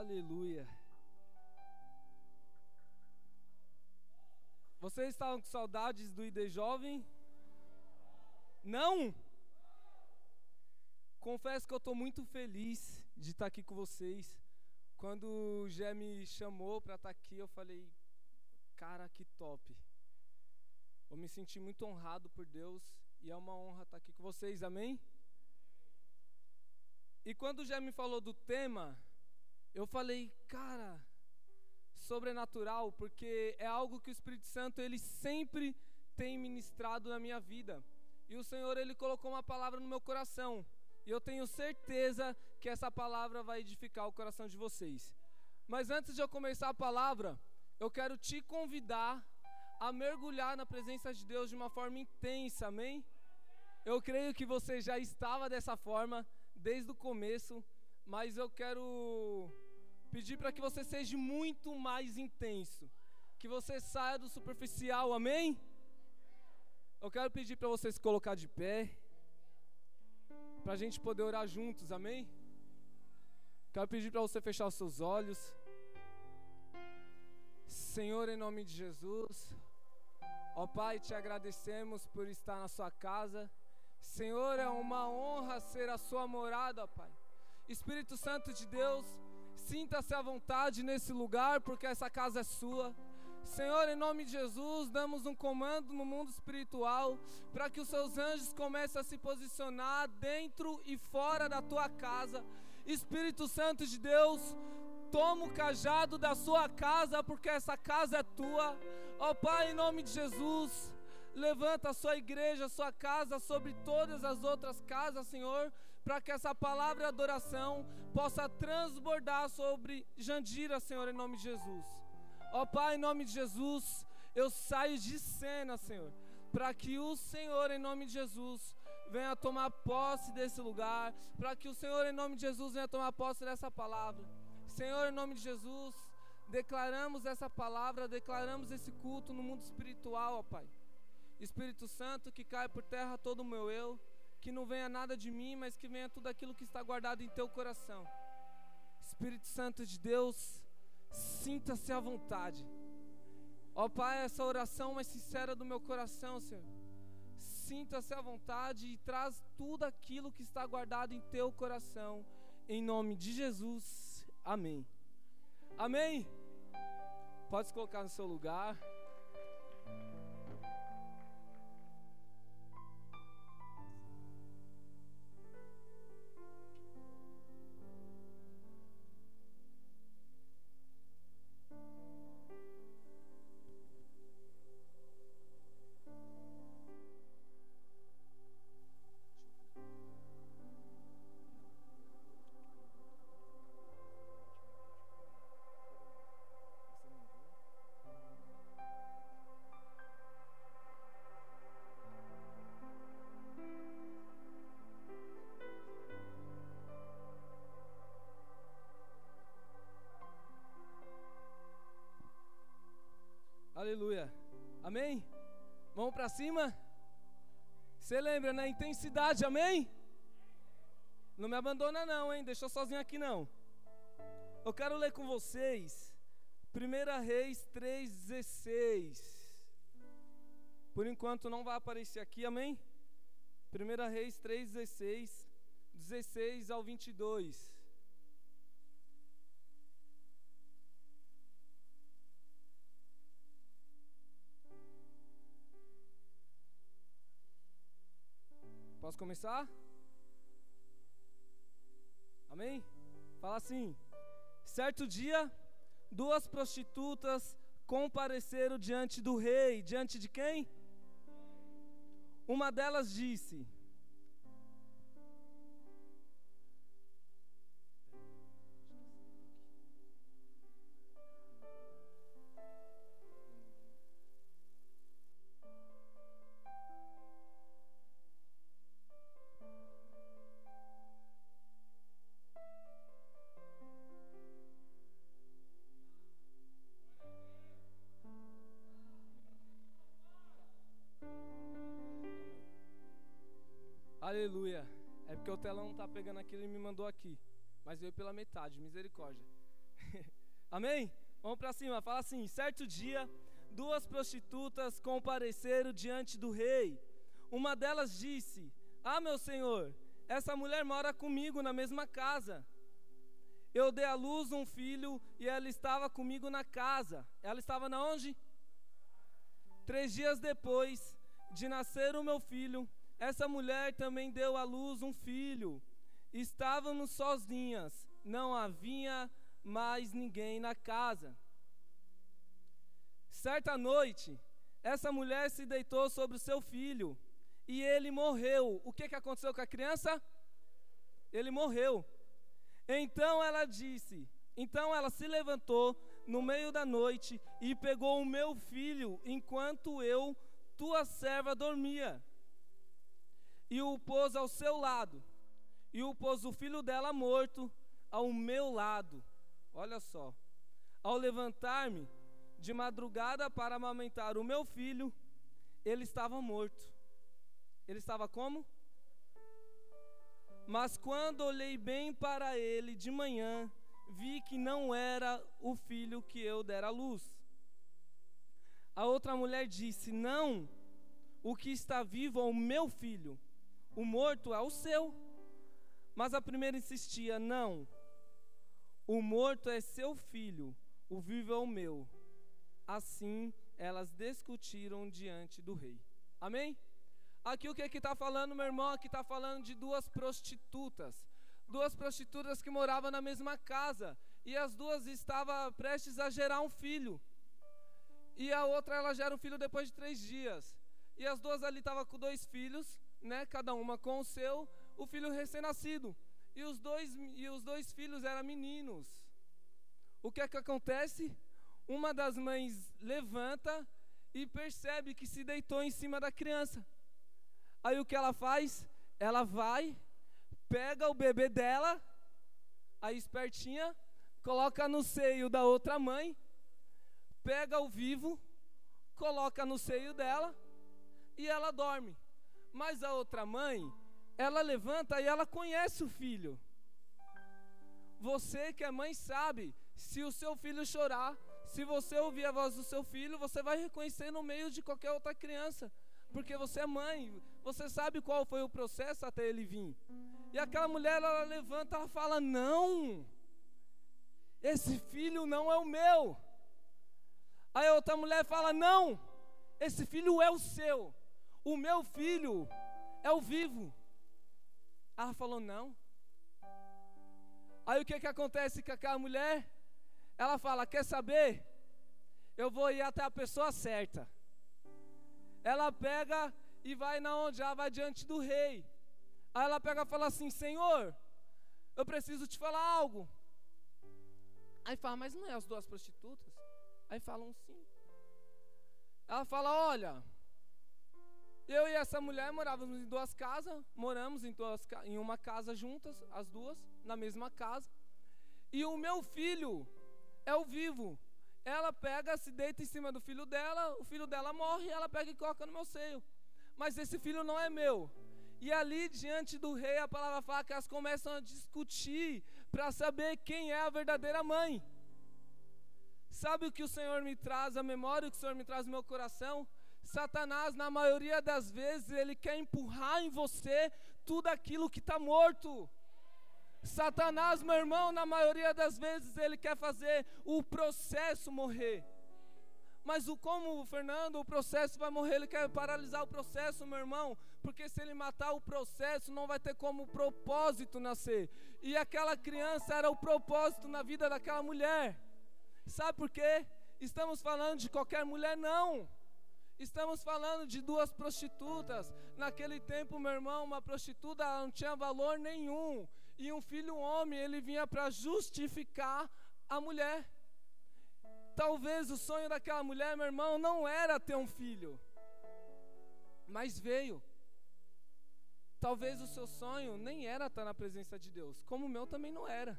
Aleluia. Vocês estavam com saudades do ID Jovem? Não? Confesso que eu estou muito feliz de estar aqui com vocês. Quando o Gé me chamou para estar aqui, eu falei, cara, que top. Eu me senti muito honrado por Deus e é uma honra estar aqui com vocês, amém? E quando o Gé me falou do tema, eu falei, cara, sobrenatural, porque é algo que o Espírito Santo ele sempre tem ministrado na minha vida. E o Senhor ele colocou uma palavra no meu coração. E eu tenho certeza que essa palavra vai edificar o coração de vocês. Mas antes de eu começar a palavra, eu quero te convidar a mergulhar na presença de Deus de uma forma intensa, amém? Eu creio que você já estava dessa forma desde o começo, mas eu quero pedir para que você seja muito mais intenso, que você saia do superficial, amém? Eu quero pedir para você se colocar de pé, para a gente poder orar juntos, amém? Quero pedir para você fechar os seus olhos. Senhor, em nome de Jesus, ó Pai, te agradecemos por estar na Sua casa. Senhor, é uma honra ser a Sua morada, Pai. Espírito Santo de Deus, sinta-se à vontade nesse lugar, porque essa casa é sua. Senhor, em nome de Jesus, damos um comando no mundo espiritual para que os seus anjos comecem a se posicionar dentro e fora da tua casa. Espírito Santo de Deus, toma o cajado da sua casa, porque essa casa é tua. Ó Pai, em nome de Jesus, levanta a sua igreja, a sua casa sobre todas as outras casas, Senhor, para que essa palavra de adoração possa transbordar sobre Jandira, Senhor, em nome de Jesus. Ó Pai, em nome de Jesus, eu saio de cena, Senhor, para que o Senhor, em nome de Jesus, venha tomar posse desse lugar, para que o Senhor, em nome de Jesus, venha tomar posse dessa palavra. Senhor, em nome de Jesus, declaramos essa palavra, declaramos esse culto no mundo espiritual, ó Pai. Espírito Santo, que cai por terra todo o meu eu, que não venha nada de mim, mas que venha tudo aquilo que está guardado em teu coração. Espírito Santo de Deus, sinta-se à vontade. Ó Pai, essa oração mais sincera do meu coração, Senhor. Sinta-se à vontade e traz tudo aquilo que está guardado em teu coração. Em nome de Jesus. Amém. Amém. Pode se colocar no seu lugar. Vamos para cima? Você lembra, né? Intensidade, amém? Não me abandona não, hein? Deixa eu sozinho aqui não. Eu quero ler com vocês 1 Reis 3,16. Por enquanto não vai aparecer aqui, amém? 1 Reis 3,16, 16 ao 22. Posso começar? Amém? Fala assim: certo dia, duas prostitutas compareceram diante do rei. Diante de quem? Uma delas disse: Telão não está pegando aquilo e me mandou aqui. Mas veio pela metade, misericórdia. Amém? Vamos para cima. Fala assim: certo dia, duas prostitutas compareceram diante do rei. Uma delas disse: Ah, meu senhor, essa mulher mora comigo na mesma casa. Eu dei à luz um filho e ela estava comigo na casa. Ela estava na onde? Três dias depois de nascer o meu filho, essa mulher também deu à luz um filho. Estávamos sozinhas, não havia mais ninguém na casa. Certa noite, essa mulher se deitou sobre o seu filho e ele morreu. O que, que aconteceu com a criança? Ele morreu. Então ela disse: Então ela se levantou no meio da noite e pegou o meu filho enquanto eu, tua serva, dormia. E o pôs ao seu lado. E o pôs o filho dela morto ao meu lado. Olha só. Ao levantar-me de madrugada para amamentar o meu filho, ele estava morto. Ele estava como? Mas quando olhei bem para ele de manhã, vi que não era o filho que eu dera à luz. A outra mulher disse: Não, o que está vivo é o meu filho, o morto é o seu. Mas a primeira insistia: Não, o morto é seu filho, o vivo é o meu. Assim elas discutiram diante do rei. Amém? Aqui o que que está falando, meu irmão? Aqui está falando de duas prostitutas. Duas prostitutas que moravam na mesma casa. E as duas estavam prestes a gerar um filho. E a outra, ela gera um filho depois de três dias. E as duas ali estavam com dois filhos, né? Cada uma com o seu, o filho recém-nascido. E os dois, e os dois filhos eram meninos. O que é que acontece? Uma das mães levanta e percebe que se deitou em cima da criança. Aí o que ela faz? Ela vai, pega o bebê dela, a espertinha, coloca no seio da outra mãe, pega o vivo, coloca no seio dela e ela dorme. Mas a outra mãe, ela levanta e ela conhece o filho. Você que é mãe sabe, se o seu filho chorar, se você ouvir a voz do seu filho, você vai reconhecer no meio de qualquer outra criança porque você é mãe, você sabe qual foi o processo até ele vir. E aquela mulher, ela levanta, ela fala: Não, esse filho não é o meu. Aí a outra mulher fala: Não, esse filho é o seu, o meu filho é o vivo. Ela falou: Não. Aí o que, que acontece com aquela mulher? Ela fala: Quer saber? Eu vou ir até a pessoa certa ela pega e vai na onde? Ela vai diante do rei. Aí ela pega e fala assim: Senhor, eu preciso te falar algo. Aí fala, mas não é as duas prostitutas? Aí falam sim. Ela fala: Olha, eu e essa mulher morávamos em duas casas, moramos em, duas, em uma casa juntas, as duas, na mesma casa. E o meu filho é o vivo. Ela pega, se deita em cima do filho dela, o filho dela morre, ela pega e coloca no meu seio. Mas esse filho não é meu. E ali diante do rei, a palavra fala que elas começam a discutir para saber quem é a verdadeira mãe. Sabe o que o Senhor me traz à memória, o que o Senhor me traz no meu coração? Satanás, na maioria das vezes, ele quer empurrar em você tudo aquilo que está morto. Satanás, meu irmão, na maioria das vezes ele quer fazer o processo morrer. Mas o como, Fernando, o processo vai morrer, ele quer paralisar o processo, meu irmão, porque se ele matar o processo, não vai ter como propósito nascer. E aquela criança era o propósito na vida daquela mulher. Sabe por quê? Estamos falando de qualquer mulher, não. Estamos falando de duas prostitutas. Naquele tempo, meu irmão, uma prostituta não tinha valor nenhum. E um filho homem, ele vinha para justificar a mulher. Talvez o sonho daquela mulher, meu irmão, não era ter um filho, mas veio. Talvez o seu sonho nem era estar na presença de Deus, como o meu também não era.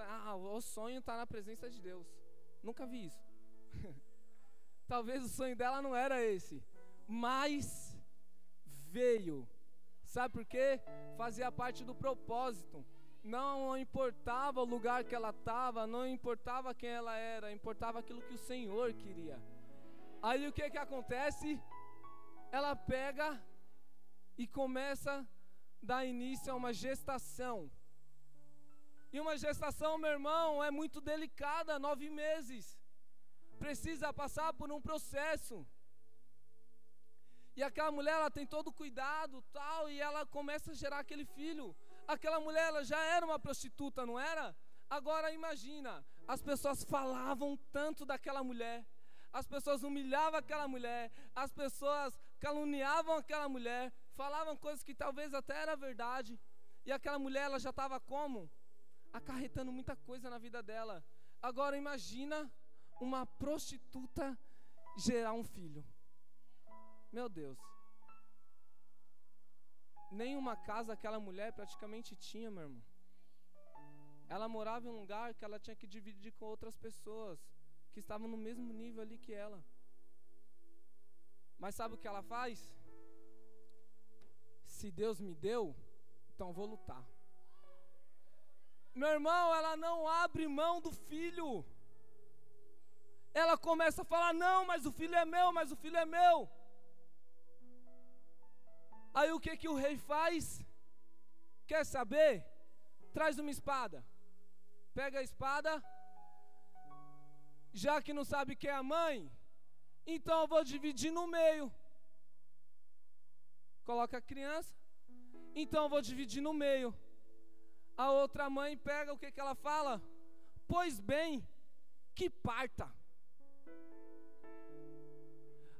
Ah, o sonho está na presença de Deus. Nunca vi isso. Talvez o sonho dela não era esse, mas veio Sabe por quê? Fazia parte do propósito. Não importava o lugar que ela estava, não importava quem ela era, importava aquilo que o Senhor queria. Aí o que que acontece? Ela pega e começa a dar início a uma gestação. E uma gestação, meu irmão, é muito delicada, nove meses. Precisa passar por um processo. E aquela mulher, ela tem todo o cuidado, tal, e ela começa a gerar aquele filho. Aquela mulher, ela já era uma prostituta, não era? Agora imagina, as pessoas falavam tanto daquela mulher, as pessoas humilhavam aquela mulher, as pessoas caluniavam aquela mulher, falavam coisas que talvez até era verdade. E aquela mulher, ela já estava como? Acarretando muita coisa na vida dela. Agora imagina uma prostituta gerar um filho. Meu Deus. Nenhuma casa aquela mulher praticamente tinha, meu irmão. Ela morava em um lugar que ela tinha que dividir com outras pessoas que estavam no mesmo nível ali que ela. Mas sabe o que ela faz? Se Deus me deu, então vou lutar. Meu irmão, ela não abre mão do filho. Ela começa a falar: não, mas o filho é meu, mas o filho é meu. Aí o que que o rei faz? Quer saber? Traz uma espada. Pega a espada. Já que não sabe quem é a mãe, então eu vou dividir no meio. Coloca a criança. Então eu vou dividir no meio. A outra mãe pega o que que ela fala? Pois bem, que parta.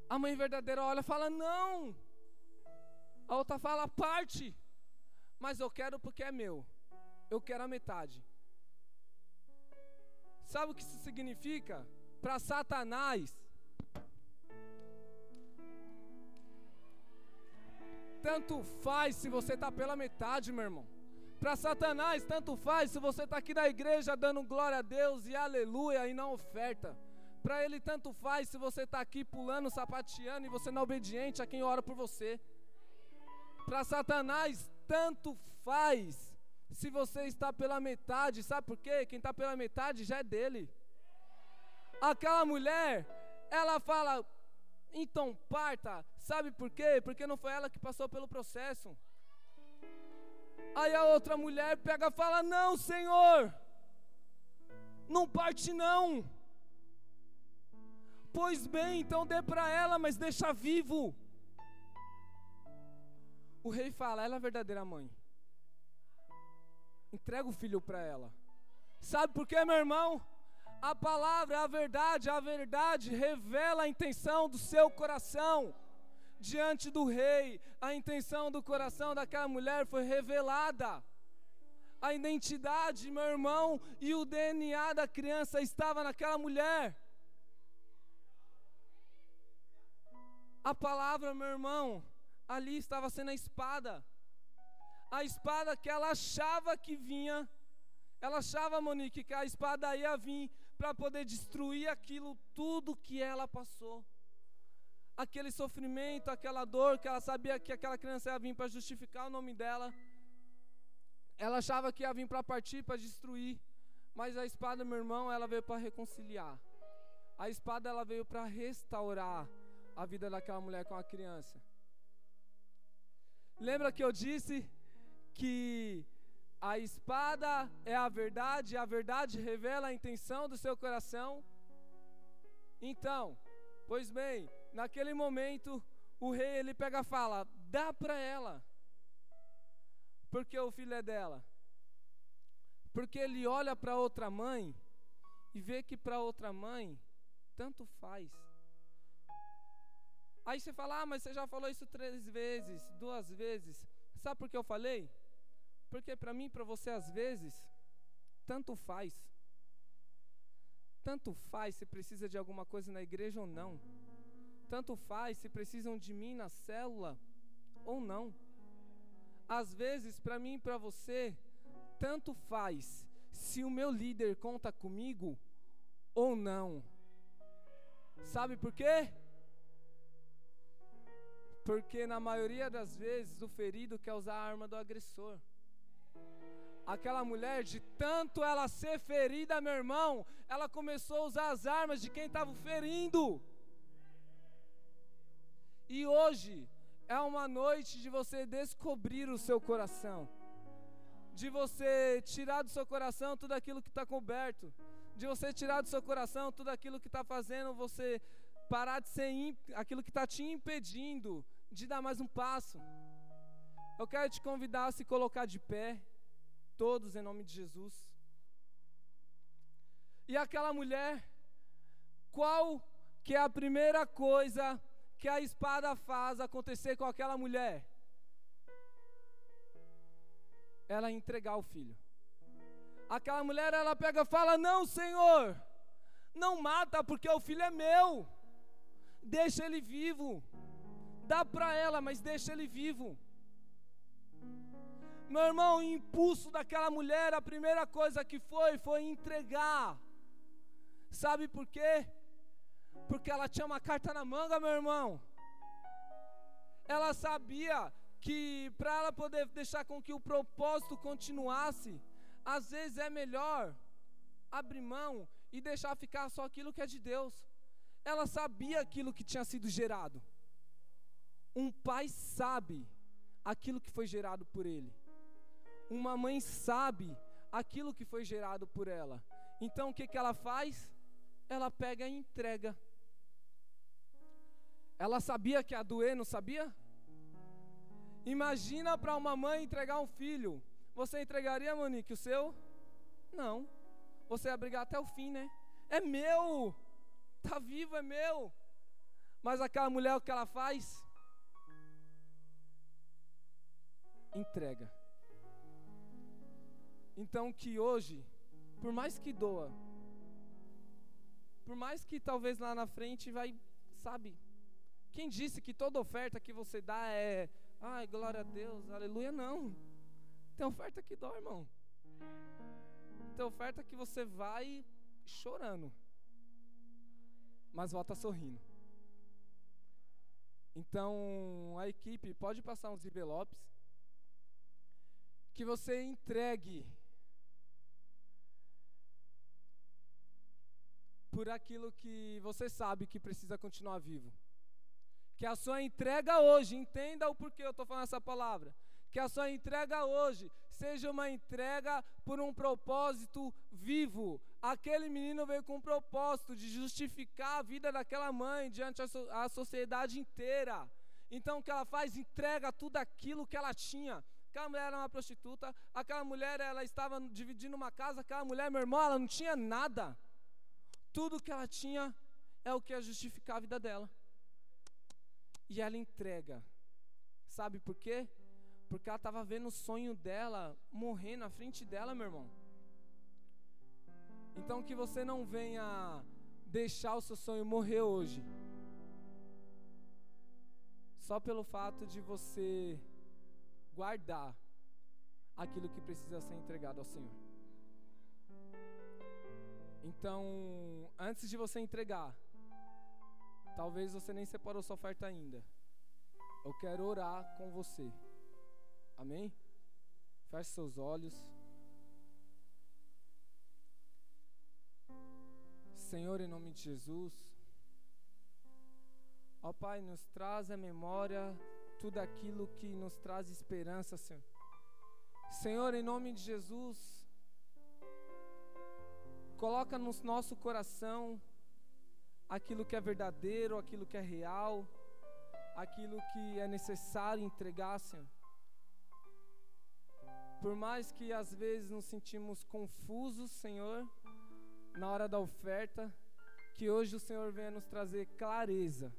A mãe verdadeira olha e fala: Não. A outra fala: Parte. Mas eu quero porque é meu. Eu quero a metade. Sabe o que isso significa? Para Satanás. Tanto faz se você está pela metade, meu irmão. Para Satanás, tanto faz se você está aqui na igreja dando glória a Deus e aleluia e na oferta. Para ele tanto faz se você está aqui pulando, sapateando e você não é obediente a quem ora por você. Para Satanás tanto faz se você está pela metade, sabe por quê? Quem está pela metade já é dele. Aquela mulher, ela fala, então parta, sabe por quê? Porque não foi ela que passou pelo processo. Aí a outra mulher pega e fala: Não, Senhor, não parte não. Pois bem, então dê para ela, mas deixa vivo. O rei fala: Ela é a verdadeira mãe. Entrega o filho para ela. Sabe por quê, meu irmão? A palavra, a verdade, a verdade revela a intenção do seu coração diante do rei. A intenção do coração daquela mulher foi revelada. A identidade, meu irmão, e o DNA da criança estava naquela mulher. A palavra, meu irmão, ali estava sendo a espada. A espada que ela achava que vinha, ela achava, Monique, que a espada ia vir para poder destruir aquilo tudo que ela passou. Aquele sofrimento, aquela dor que ela sabia que aquela criança ia vir para justificar o nome dela. Ela achava que ia vir para partir, para destruir. Mas a espada, meu irmão, ela veio para reconciliar. A espada ela veio para restaurar a vida daquela mulher com a criança. Lembra que eu disse que a espada é a verdade, a verdade revela a intenção do seu coração? Então, pois bem, naquele momento, o rei ele pega e fala: dá para ela, porque o filho é dela. Porque ele olha para outra mãe e vê que para outra mãe tanto faz. Aí você fala, ah, mas você já falou isso três vezes, duas vezes. Sabe por que eu falei? Porque para mim, para você, às vezes, tanto faz. Tanto faz se precisa de alguma coisa na igreja ou não. Tanto faz se precisam de mim na célula ou não. Às vezes, para mim e para você, tanto faz se o meu líder conta comigo ou não. Sabe por quê? Porque na maioria das vezes o ferido quer usar a arma do agressor. Aquela mulher, de tanto ela ser ferida, meu irmão, ela começou a usar as armas de quem estava ferindo. E hoje é uma noite de você descobrir o seu coração, de você tirar do seu coração tudo aquilo que está coberto, de você tirar do seu coração tudo aquilo que está fazendo você parar de ser aquilo que está te impedindo de dar mais um passo. Eu quero te convidar a se colocar de pé, todos em nome de Jesus. E aquela mulher, qual que é a primeira coisa que a espada faz acontecer com aquela mulher? Ela entregar o filho. Aquela mulher, ela pega e fala: Não, Senhor, não mata, porque o filho é meu. Deixa ele vivo. Dá para ela, mas deixa ele vivo. Meu irmão, o impulso daquela mulher, a primeira coisa que foi, foi entregar. Sabe por quê? Porque ela tinha uma carta na manga, meu irmão. Ela sabia que para ela poder deixar com que o propósito continuasse, às vezes é melhor abrir mão e deixar ficar só aquilo que é de Deus. Ela sabia aquilo que tinha sido gerado. Um pai sabe aquilo que foi gerado por ele. Uma mãe sabe aquilo que foi gerado por ela. Então o que, que ela faz? Ela pega e entrega. Ela sabia que ia doer, não sabia? Imagina para uma mãe entregar um filho. Você entregaria, Monique, o seu? Não. Você ia brigar até o fim, né? É meu! Tá vivo, é meu! Mas aquela mulher, o que ela faz? Entrega. Então que hoje, por mais que doa, por mais que talvez lá na frente vai, sabe? Quem disse que toda oferta que você dá é, ai, glória a Deus, aleluia, não. Tem oferta que dói, irmão. Tem oferta que você vai chorando, mas volta sorrindo. Então, a equipe pode passar uns envelopes que você entregue por aquilo que você sabe que precisa continuar vivo. Que a sua entrega hoje, entenda o porquê eu estou falando essa palavra. Que a sua entrega hoje seja uma entrega por um propósito vivo. Aquele menino veio com um propósito de justificar a vida daquela mãe diante da sociedade inteira. Então o que ela faz? Entrega tudo aquilo que ela tinha. Aquela mulher era uma prostituta, aquela mulher ela estava dividindo uma casa, aquela mulher, meu irmão, ela não tinha nada. Tudo que ela tinha é o que ia justificar a vida dela. E ela entrega. Sabe por quê? Porque ela estava vendo o sonho dela morrer na frente dela, meu irmão. Então que você não venha deixar o seu sonho morrer hoje. Só pelo fato de você guardar aquilo que precisa ser entregado ao Senhor. Então, antes de você entregar, talvez você nem separou sua oferta ainda. Eu quero orar com você. Amém? Feche seus olhos. Senhor, em nome de Jesus. Ó Pai, nos traz a memória tudo aquilo que nos traz esperança, Senhor. Senhor, em nome de Jesus, Coloca no nosso coração aquilo que é verdadeiro, aquilo que é real, aquilo que é necessário entregar, Senhor. Por mais que às vezes nos sentimos confusos, Senhor, na hora da oferta, que hoje o Senhor venha nos trazer clareza.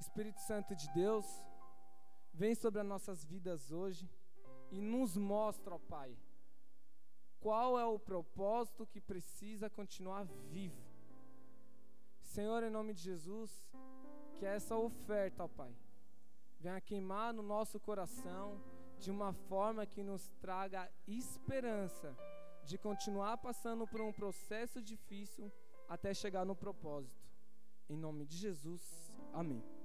Espírito Santo de Deus, vem sobre as nossas vidas hoje e nos mostra, ó Pai qual é o propósito que precisa continuar vivo. Senhor, em nome de Jesus, que essa oferta, ó Pai, venha queimar no nosso coração de uma forma que nos traga esperança de continuar passando por um processo difícil até chegar no propósito. Em nome de Jesus, amém.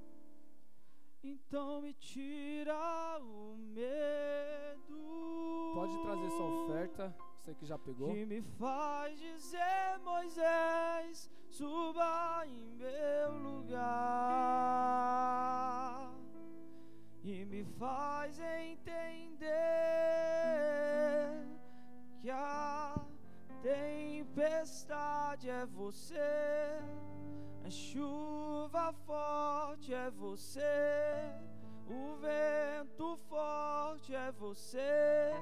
Então me tira o medo. Pode trazer sua oferta, você que já pegou. Que me faz dizer, Moisés, suba em meu lugar. E me faz entender que a tempestade é você a chuva forte é você, o vento forte é você,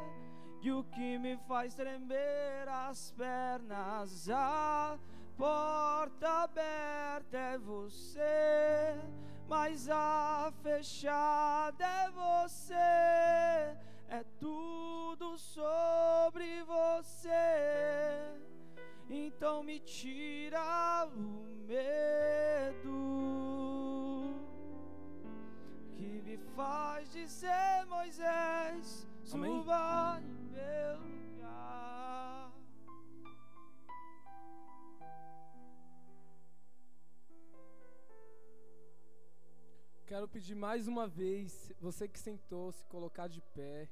e o que me faz tremer as pernas, a porta aberta é você, mas a fechada é você, é tudo sobre você então me tira o medo que me faz dizer, Moisés, suba em meu lugar. Quero pedir mais uma vez, você que sentou, se colocar de pé.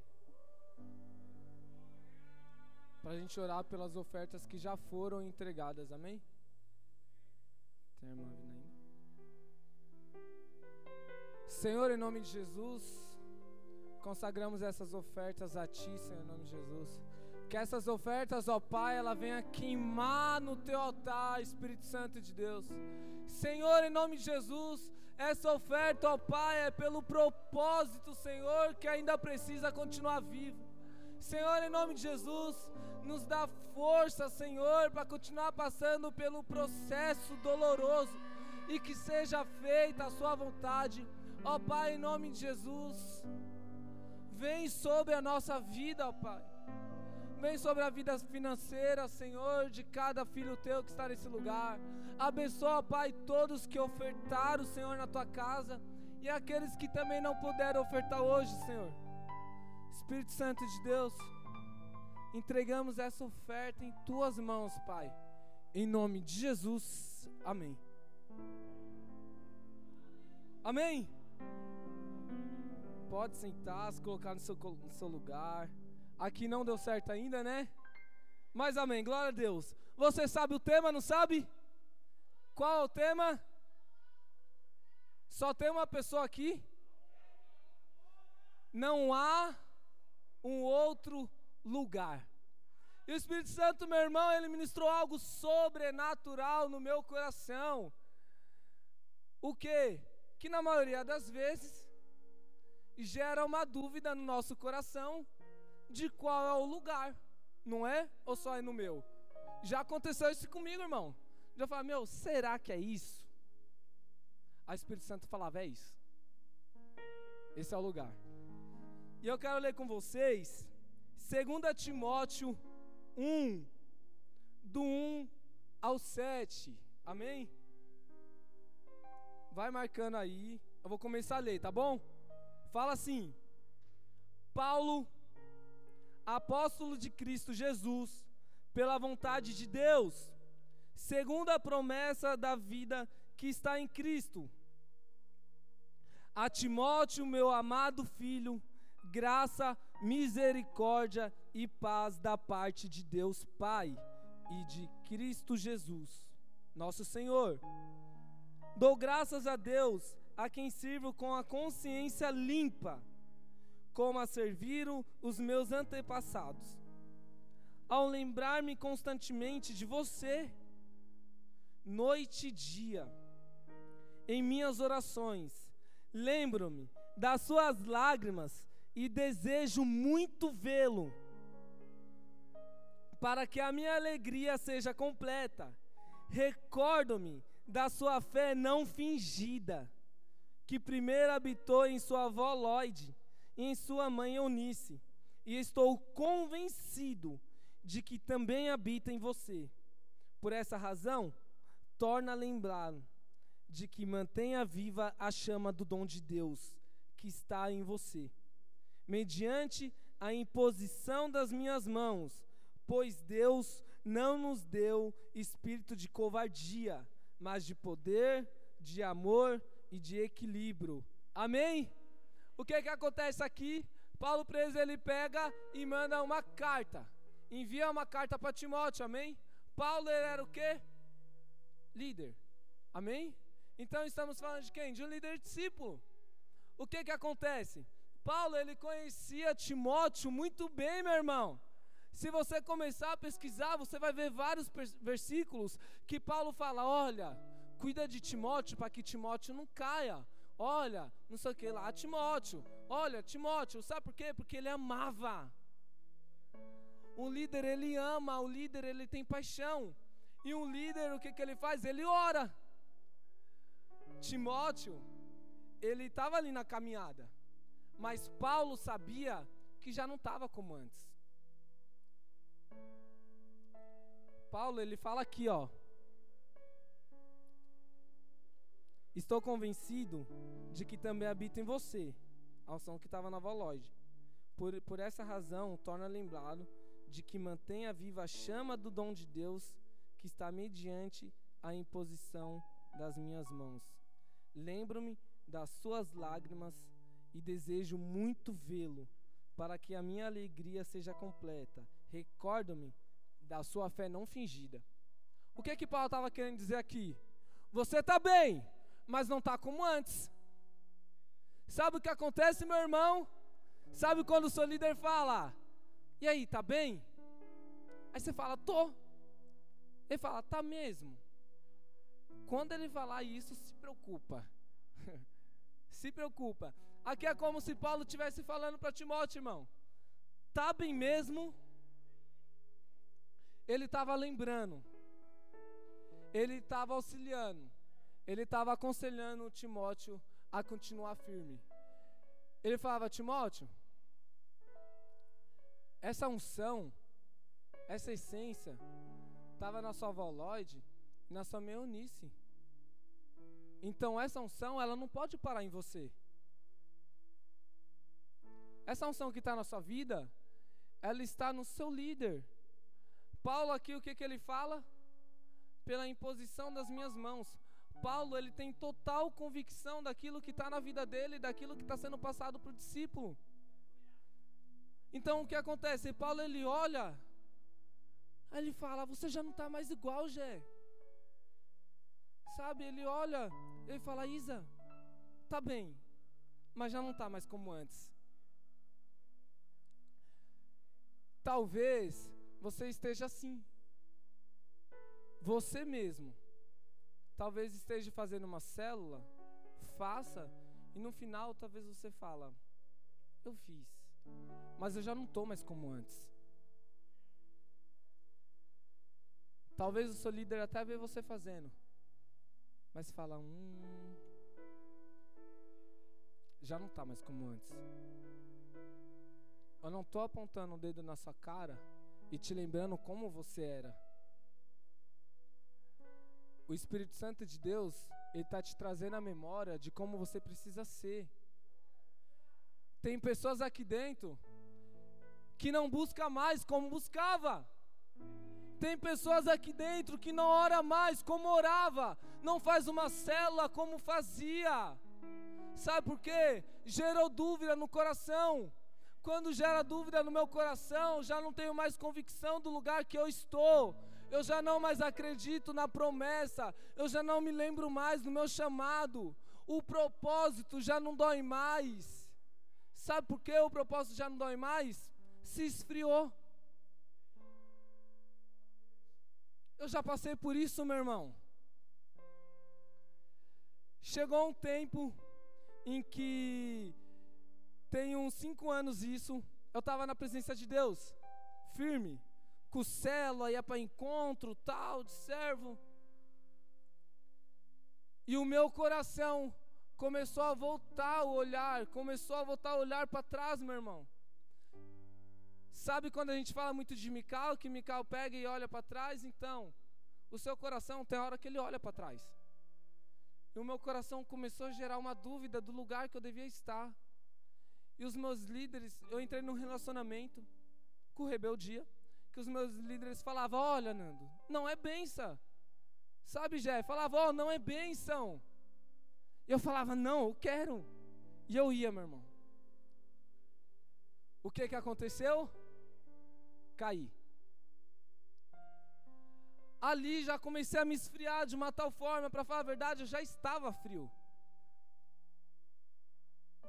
Para a gente orar pelas ofertas que já foram entregadas, amém? Tem a irmã. Senhor, em nome de Jesus, consagramos essas ofertas a Ti, Senhor, em nome de Jesus. Que essas ofertas, ó Pai, ela venha queimar no Teu altar, Espírito Santo de Deus. Senhor, em nome de Jesus, essa oferta, ó Pai, é pelo propósito, Senhor, que ainda precisa continuar vivo. Senhor, em nome de Jesus, nos dá força, Senhor, para continuar passando pelo processo doloroso e que seja feita a Sua vontade. Ó Pai, em nome de Jesus, vem sobre a nossa vida, ó Pai. Vem sobre a vida financeira, Senhor, de cada filho teu que está nesse lugar. Abençoa, Pai, todos que ofertaram, Senhor, na tua casa e aqueles que também não puderam ofertar hoje, Senhor. Espírito Santo de Deus, entregamos essa oferta em tuas mãos, Pai. Em nome de Jesus. Amém. Amém. Pode sentar, se colocar no seu, no seu lugar. Aqui não deu certo ainda, né? Mas amém, glória a Deus. Você sabe o tema, não sabe? Qual é o tema? Só tem uma pessoa aqui? Não há um outro lugar. E o Espírito Santo, meu irmão, ele ministrou algo sobrenatural no meu coração. O que? Que na maioria das vezes gera uma dúvida no nosso coração de qual é o lugar, não é? Ou só é no meu? Já aconteceu isso comigo, irmão. Já falei, meu, será que é isso? Aí o Espírito Santo falava, é isso. Esse é o lugar. E eu quero ler com vocês 2 Timóteo 1, do 1 ao 7. Amém? Vai marcando aí. Eu vou começar a ler, tá bom? Fala assim: Paulo, apóstolo de Cristo Jesus, pela vontade de Deus, segundo a promessa da vida que está em Cristo. A Timóteo, meu amado filho, graça, misericórdia e paz da parte de Deus Pai e de Cristo Jesus, nosso Senhor. Dou graças a Deus, a quem sirvo com a consciência limpa, como a serviram os meus antepassados. Ao lembrar-me constantemente de você, noite e dia, em minhas orações, lembro-me das suas lágrimas e desejo muito vê-lo, para que a minha alegria seja completa. Recordo-me da sua fé não fingida, que primeiro habitou em sua avó Lloyd e em sua mãe Eunice, e estou convencido de que também habita em você. Por essa razão, torna a lembrar de que mantenha viva a chama do dom de Deus que está em você mediante a imposição das minhas mãos, pois Deus não nos deu espírito de covardia, mas de poder, de amor e de equilíbrio. Amém? O que que acontece aqui? Paulo preso ele pega e manda uma carta. Envia uma carta para Timóteo, amém? Paulo era o quê? Líder. Amém? Então estamos falando de quem? De um líder discípulo. O que que acontece? Paulo ele conhecia Timóteo muito bem, meu irmão. Se você começar a pesquisar, você vai ver vários versículos que Paulo fala: olha, cuida de Timóteo para que Timóteo não caia. Olha, não sei o que lá, Timóteo. Olha, Timóteo, sabe por quê? Porque ele amava. Um líder ele ama, o líder ele tem paixão. E um líder, o que, que ele faz? Ele ora. Timóteo, ele estava ali na caminhada, mas Paulo sabia que já não estava como antes. Paulo, ele fala aqui, ó. Estou convencido de que também habita em você, a unção que estava na Volóide. Por, por essa razão, torna lembrado de que mantenha viva a chama do dom de Deus que está mediante a imposição das minhas mãos. Lembro-me das suas lágrimas e desejo muito vê-lo, para que a minha alegria seja completa. Recordo-me da sua fé não fingida. O que é que Paulo estava querendo dizer aqui? Você está bem, mas não está como antes. Sabe o que acontece, meu irmão? Sabe quando o seu líder fala: E aí, tá bem? Aí você fala: Tô. Ele fala: Tá mesmo. Quando ele falar isso, se preocupa. se preocupa. Aqui é como se Paulo estivesse falando para Timóteo, irmão. Tá bem mesmo? Ele estava lembrando. Ele estava auxiliando ele estava aconselhando Timóteo a continuar firme. Ele falava: Timóteo, essa unção, essa essência, estava na sua Lloyd e na sua meunice. Então essa unção, ela não pode parar em você. Essa unção que está na sua vida, ela está no seu líder. Paulo aqui, o que, que ele fala? Pela imposição das minhas mãos. Paulo ele tem total convicção daquilo que está na vida dele, daquilo que está sendo passado para o discípulo. Então o que acontece? Paulo ele olha, aí ele fala: Você já não está mais igual, Jé. Sabe? Ele olha, ele fala: Isa, tá bem, mas já não está mais como antes. Talvez você esteja assim, você mesmo Talvez esteja fazendo uma célula, faça, e no final talvez você fala: Eu fiz, mas eu já não estou mais como antes. Talvez o seu líder até vê você fazendo, mas fala: Hum, já não está mais como antes. Eu não estou apontando o dedo na sua cara e te lembrando como você era o Espírito Santo de Deus, ele está te trazendo a memória de como você precisa ser. Tem pessoas aqui dentro que não busca mais como buscava. Tem pessoas aqui dentro que não ora mais como orava, não faz uma célula como fazia. Sabe por quê? Gerou dúvida no coração. Quando gera dúvida no meu coração, já não tenho mais convicção do lugar que eu estou eu já não mais acredito na promessa, eu já não me lembro mais do meu chamado, o propósito já não dói mais. Sabe por que o propósito já não dói mais? Se esfriou. Eu já passei por isso, meu irmão. Chegou um tempo em que tem uns cinco anos isso, eu estava na presença de Deus, firme com célula, ia para encontro, tal, de servo. E o meu coração começou a voltar o olhar, começou a voltar o olhar para trás, meu irmão. Sabe quando a gente fala muito de Mical, que Mical pega e olha para trás? Então, o seu coração tem hora que ele olha para trás. E o meu coração começou a gerar uma dúvida do lugar que eu devia estar. E os meus líderes, eu entrei num relacionamento com rebeldia que os meus líderes falavam: Olha, Nando, não é benção. Sabe, Jé? Falava: Ó, oh, não é benção. E eu falava: Não, eu quero. E eu ia, meu irmão. O que que aconteceu? Caí. Ali já comecei a me esfriar de uma tal forma, para falar a verdade, eu já estava frio.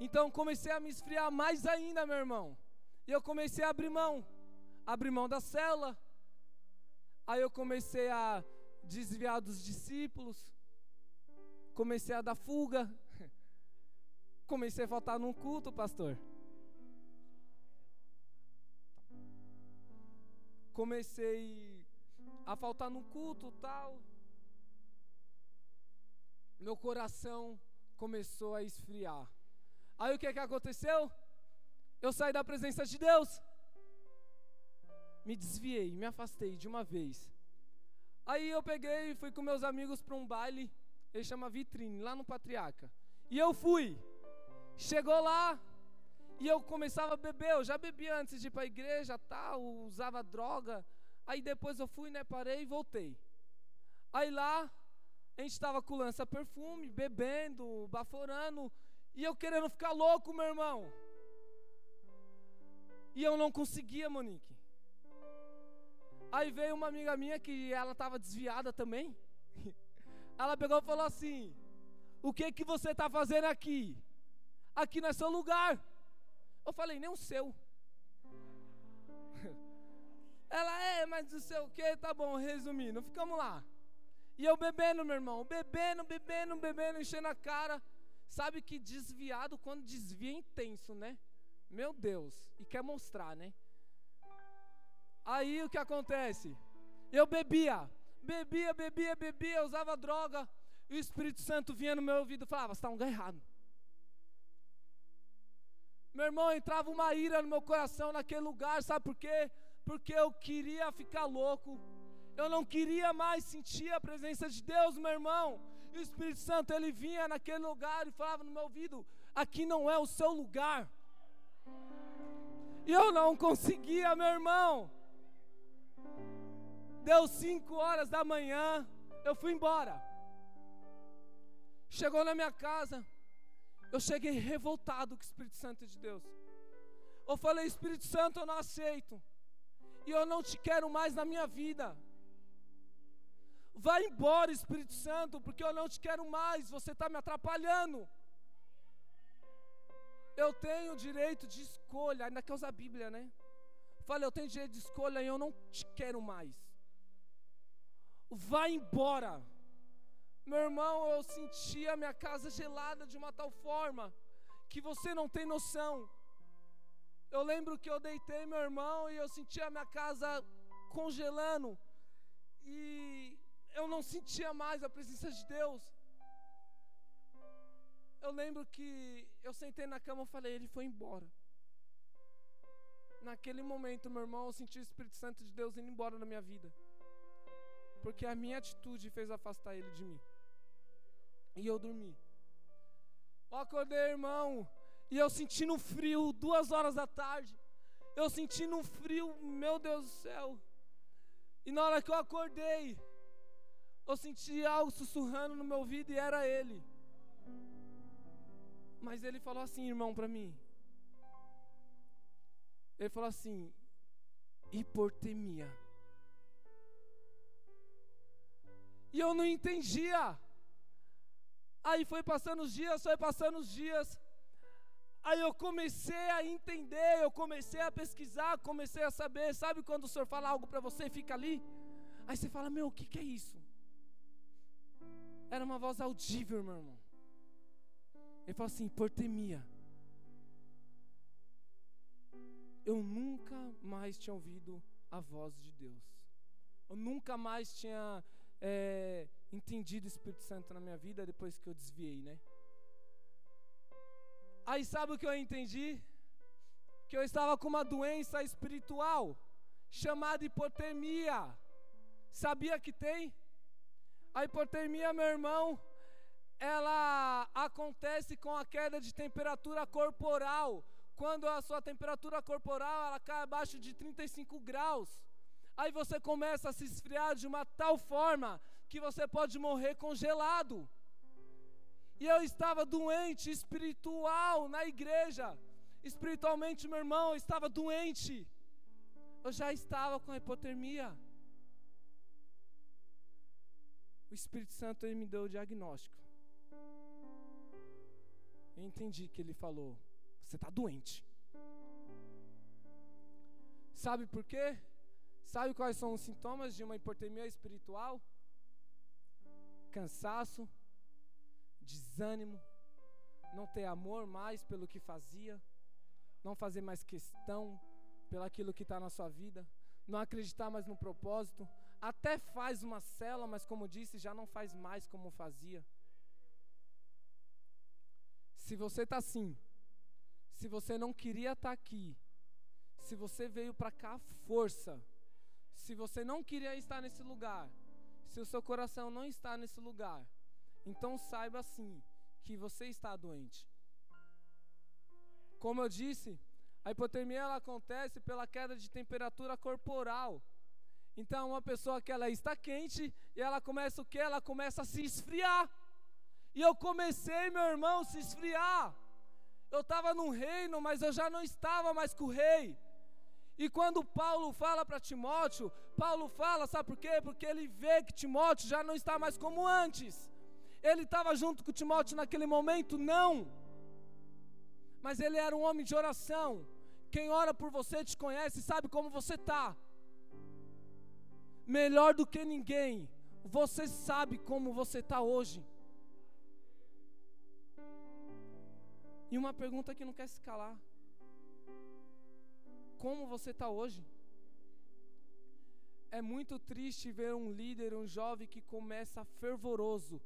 Então comecei a me esfriar mais ainda, meu irmão. E eu comecei a abrir mão, abrir mão da cela. Aí eu comecei a desviar dos discípulos. Comecei a dar fuga. Comecei a faltar num culto, pastor. Comecei a faltar no culto tal. Meu coração começou a esfriar. Aí o que, que aconteceu? Eu saí da presença de Deus. Me desviei, me afastei de uma vez. Aí eu peguei e fui com meus amigos para um baile, ele chama Vitrine, lá no Patriarca. E eu fui. Chegou lá, e eu começava a beber, eu já bebia antes de ir para a igreja, tal, usava droga. Aí depois eu fui, né, parei e voltei. Aí lá, a gente estava com lança perfume, bebendo, baforando, e eu querendo ficar louco, meu irmão. E eu não conseguia, Monique. Aí veio uma amiga minha que ela estava desviada também. Ela pegou e falou assim: O que que você está fazendo aqui? Aqui não é seu lugar. Eu falei: Nem o seu. Ela é, mas não sei o que, tá bom, resumindo, ficamos lá. E eu bebendo, meu irmão, bebendo, bebendo, bebendo, enchendo a cara. Sabe que desviado, quando desvia é intenso, né? Meu Deus, e quer mostrar, né? Aí o que acontece? Eu bebia, bebia, bebia, bebia, usava droga. E o Espírito Santo vinha no meu ouvido e falava: Você está um errado. Meu irmão, entrava uma ira no meu coração naquele lugar, sabe por quê? porque eu queria ficar louco, eu não queria mais sentir a presença de Deus, meu irmão. E o Espírito Santo ele vinha naquele lugar e falava no meu ouvido: aqui não é o seu lugar. E eu não conseguia, meu irmão. Deu cinco horas da manhã, eu fui embora. Chegou na minha casa, eu cheguei revoltado com o Espírito Santo de Deus. Eu falei, Espírito Santo, eu não aceito e eu não te quero mais na minha vida. Vai embora, Espírito Santo, porque eu não te quero mais, você está me atrapalhando. Eu tenho direito de escolha, ainda usar a Bíblia, né? Falei, eu tenho direito de escolha e eu não te quero mais. Vai embora. Meu irmão, eu sentia minha casa gelada de uma tal forma que você não tem noção. Eu lembro que eu deitei meu irmão e eu sentia a minha casa congelando. E eu não sentia mais a presença de Deus. Eu lembro que eu sentei na cama e falei, ele foi embora. Naquele momento, meu irmão, eu senti o Espírito Santo de Deus indo embora na minha vida. Porque a minha atitude fez afastar ele de mim. E eu dormi. Eu acordei, irmão, e eu sentindo frio, duas horas da tarde. Eu sentindo um frio, meu Deus do céu. E na hora que eu acordei, eu senti algo sussurrando no meu ouvido e era ele. Mas ele falou assim, irmão, para mim. Ele falou assim: hipotermia. E eu não entendia. Aí foi passando os dias, foi passando os dias. Aí eu comecei a entender, eu comecei a pesquisar, comecei a saber. Sabe quando o Senhor fala algo para você e fica ali? Aí você fala: Meu, o que, que é isso? Era uma voz audível, meu irmão. Ele falou assim: Portemia. Eu nunca mais tinha ouvido a voz de Deus. Eu nunca mais tinha é, entendido o Espírito Santo na minha vida depois que eu desviei, né? Aí sabe o que eu entendi? Que eu estava com uma doença espiritual chamada hipotermia. Sabia que tem? A hipotermia, meu irmão, ela acontece com a queda de temperatura corporal. Quando a sua temperatura corporal ela cai abaixo de 35 graus, aí você começa a se esfriar de uma tal forma que você pode morrer congelado. E eu estava doente espiritual na igreja. Espiritualmente, meu irmão, eu estava doente. Eu já estava com hipotermia. O Espírito Santo me deu o diagnóstico. Eu entendi que ele falou: Você está doente. Sabe por quê? Sabe quais são os sintomas de uma hipotermia espiritual? Cansaço, desânimo, não ter amor mais pelo que fazia, não fazer mais questão pelaquilo que está na sua vida, não acreditar mais no propósito, até faz uma cela, mas como disse, já não faz mais como fazia. Se você está assim, se você não queria estar tá aqui, se você veio para cá força, se você não queria estar nesse lugar, se o seu coração não está nesse lugar, então saiba assim que você está doente. Como eu disse, a hipotermia ela acontece pela queda de temperatura corporal. Então, uma pessoa que ela está quente e ela começa o que? Ela começa a se esfriar. E eu comecei, meu irmão, a se esfriar. Eu estava no reino, mas eu já não estava mais com o rei. E quando Paulo fala para Timóteo, Paulo fala, sabe por quê? Porque ele vê que Timóteo já não está mais como antes. Ele estava junto com Timóteo naquele momento? Não. Mas ele era um homem de oração. Quem ora por você te conhece, sabe como você está melhor do que ninguém, você sabe como você está hoje. E uma pergunta que não quer se calar: Como você está hoje? É muito triste ver um líder, um jovem que começa fervoroso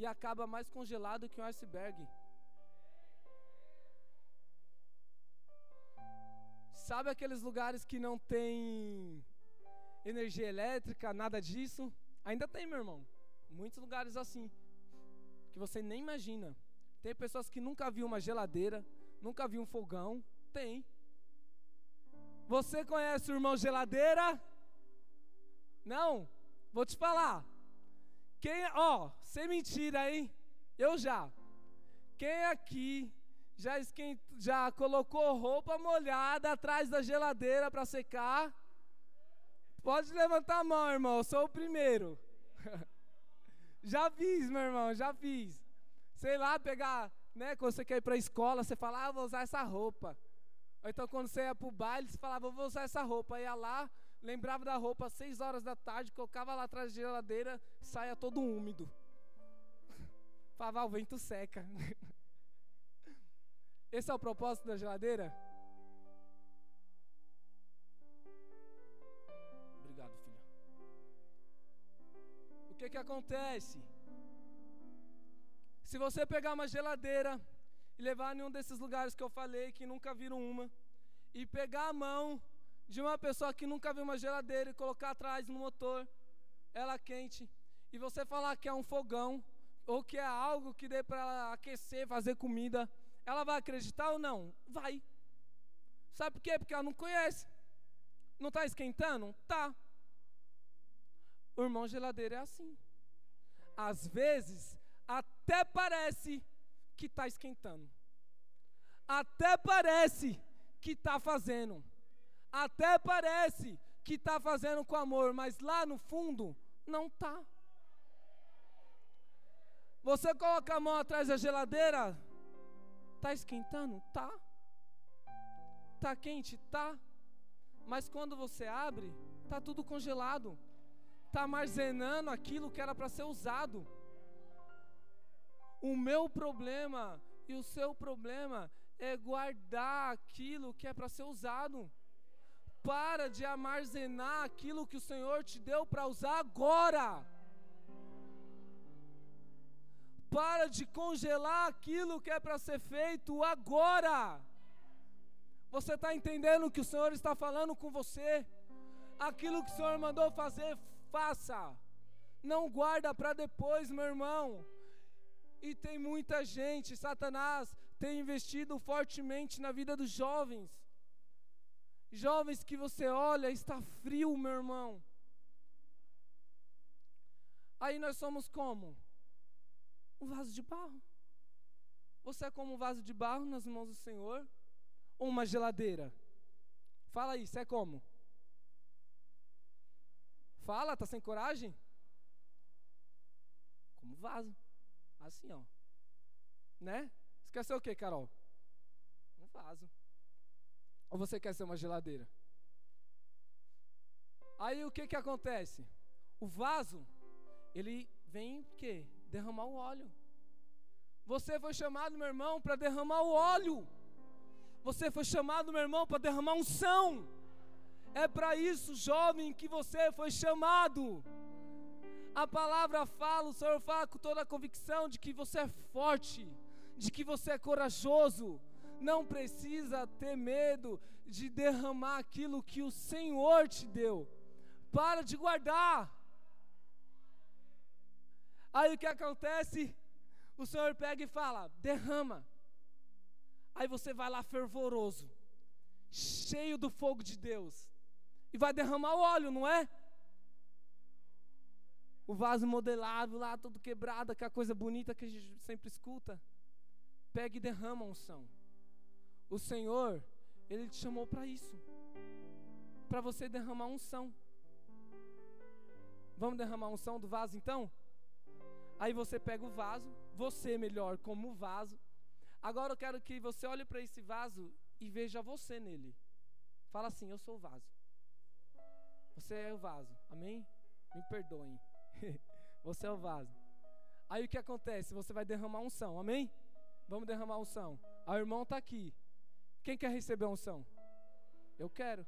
e acaba mais congelado que um iceberg. Sabe aqueles lugares que não tem energia elétrica, nada disso. Ainda tem, meu irmão. Muitos lugares assim, que você nem imagina. Tem pessoas que nunca viu uma geladeira, nunca viu um fogão. Tem. Você conhece o irmão geladeira? Não? Vou te falar. Quem, ó, sem mentira, hein? Eu já. Quem aqui já esquent, já colocou roupa molhada atrás da geladeira para secar? Pode levantar a mão, irmão, eu sou o primeiro. já fiz, meu irmão, já fiz. Sei lá, pegar, né, quando você quer ir para a escola, você fala, ah, vou usar essa roupa. Ou então quando você ia para o baile, você falava, vou usar essa roupa. Ia lá, lembrava da roupa às seis horas da tarde, colocava lá atrás da geladeira, saia todo úmido. falava, ah, o vento seca. Esse é o propósito da geladeira? Que, que acontece? Se você pegar uma geladeira e levar em um desses lugares que eu falei, que nunca viram uma, e pegar a mão de uma pessoa que nunca viu uma geladeira e colocar atrás no motor, ela quente, e você falar que é um fogão, ou que é algo que dê para ela aquecer, fazer comida, ela vai acreditar ou não? Vai. Sabe por quê? Porque ela não conhece. Não está esquentando? Tá. O irmão geladeira é assim. Às vezes, até parece que está esquentando. Até parece que está fazendo. Até parece que está fazendo com amor, mas lá no fundo, não está. Você coloca a mão atrás da geladeira, está esquentando? Tá. Está quente? Tá. Mas quando você abre, está tudo congelado está armazenando aquilo que era para ser usado. O meu problema e o seu problema é guardar aquilo que é para ser usado. Para de armazenar aquilo que o Senhor te deu para usar agora. Para de congelar aquilo que é para ser feito agora. Você está entendendo o que o Senhor está falando com você? Aquilo que o Senhor mandou fazer, faça. Não guarda para depois, meu irmão. E tem muita gente, Satanás tem investido fortemente na vida dos jovens. Jovens que você olha, está frio, meu irmão. Aí nós somos como? Um vaso de barro. Você é como um vaso de barro nas mãos do Senhor ou uma geladeira? Fala aí, você é como? Fala, tá sem coragem? Como vaso. Assim, ó. Né? Você quer ser o quê, Carol? Um vaso. Ou você quer ser uma geladeira? Aí o que que acontece? O vaso, ele vem o quê? Derramar o óleo. Você foi chamado, meu irmão, para derramar o óleo. Você foi chamado, meu irmão, para derramar unção. É para isso, jovem, que você foi chamado. A palavra fala, o Senhor fala com toda a convicção de que você é forte, de que você é corajoso. Não precisa ter medo de derramar aquilo que o Senhor te deu. Para de guardar. Aí o que acontece? O Senhor pega e fala: derrama. Aí você vai lá fervoroso, cheio do fogo de Deus, e vai derramar o óleo, não é? O vaso modelável lá, todo quebrado, aquela coisa bonita que a gente sempre escuta. Pega e derrama a unção. O Senhor, Ele te chamou para isso. Para você derramar unção. Vamos derramar unção do vaso então? Aí você pega o vaso, você melhor como vaso. Agora eu quero que você olhe para esse vaso e veja você nele. Fala assim: Eu sou o vaso. Você é o vaso. Amém? Me perdoem. você é o vaso. Aí o que acontece? Você vai derramar unção. Amém? Vamos derramar unção. Ah, o irmão está aqui. Quem quer receber unção? Eu quero.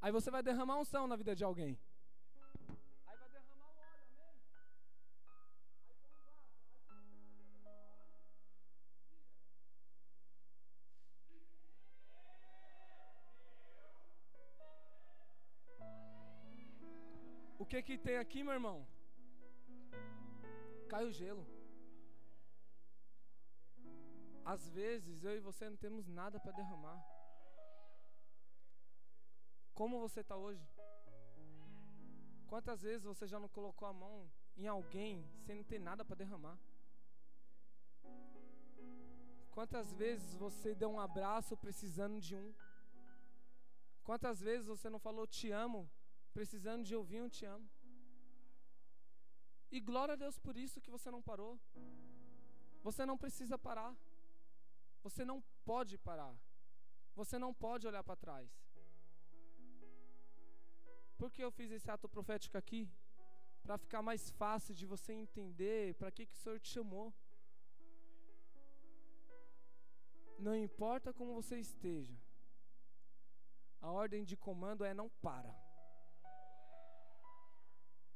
Aí você vai derramar unção na vida de alguém. Que que tem aqui, meu irmão? Cai o gelo. Às vezes eu e você não temos nada para derramar. Como você está hoje? Quantas vezes você já não colocou a mão em alguém sem ter nada para derramar? Quantas vezes você deu um abraço precisando de um? Quantas vezes você não falou te amo precisando de ouvir um te amo. E glória a Deus por isso que você não parou. Você não precisa parar. Você não pode parar. Você não pode olhar para trás. Por que eu fiz esse ato profético aqui? Para ficar mais fácil de você entender para que, que o Senhor te chamou. Não importa como você esteja, a ordem de comando é não para.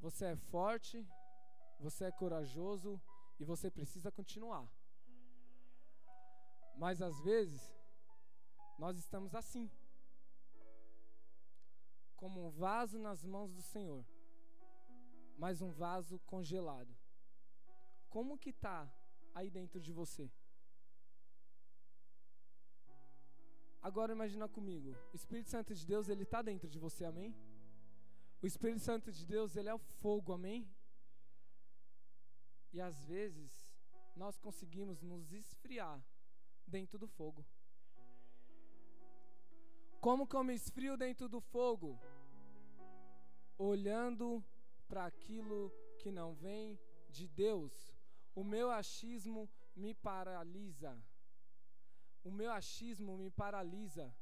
Você é forte, você é corajoso e você precisa continuar. Mas às vezes, nós estamos assim, como um vaso nas mãos do Senhor, mas um vaso congelado. Como que está aí dentro de você? Agora imagina comigo, o Espírito Santo de Deus, ele está dentro de você, amém? O Espírito Santo de Deus, ele é o fogo, amém? E às vezes nós conseguimos nos esfriar dentro do fogo. Como que eu me esfrio dentro do fogo? Olhando para aquilo que não vem de Deus. O meu achismo me paralisa. O meu achismo me paralisa.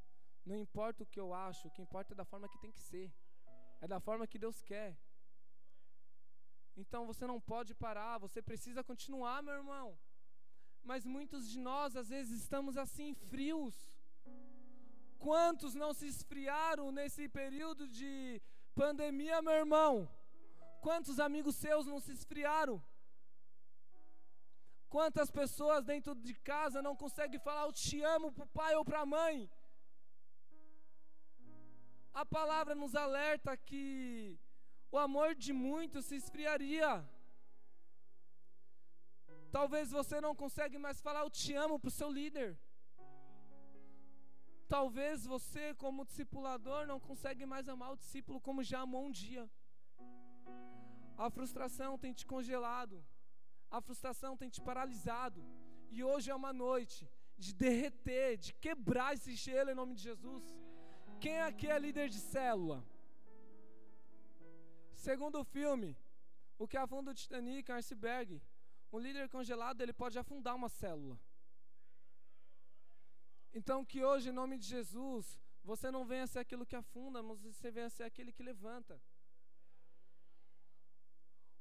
Não importa o que eu acho, o que importa é da forma que tem que ser. É da forma que Deus quer. Então você não pode parar, você precisa continuar, meu irmão. Mas muitos de nós às vezes estamos assim frios. Quantos não se esfriaram nesse período de pandemia, meu irmão? Quantos amigos seus não se esfriaram? Quantas pessoas dentro de casa não conseguem falar eu te amo para o pai ou para a mãe? A palavra nos alerta que o amor de muitos se esfriaria. Talvez você não consegue mais falar eu te amo para o seu líder. Talvez você, como discipulador, não consegue mais amar o discípulo como já amou um dia. A frustração tem te congelado. A frustração tem te paralisado. E hoje é uma noite de derreter, de quebrar esse gelo em nome de Jesus. Quem aqui é líder de célula? Segundo o filme, o que afunda o Titanic iceberg. Um líder congelado, ele pode afundar uma célula. Então que hoje, em nome de Jesus, você não venha ser aquilo que afunda, mas você venha ser aquele que levanta.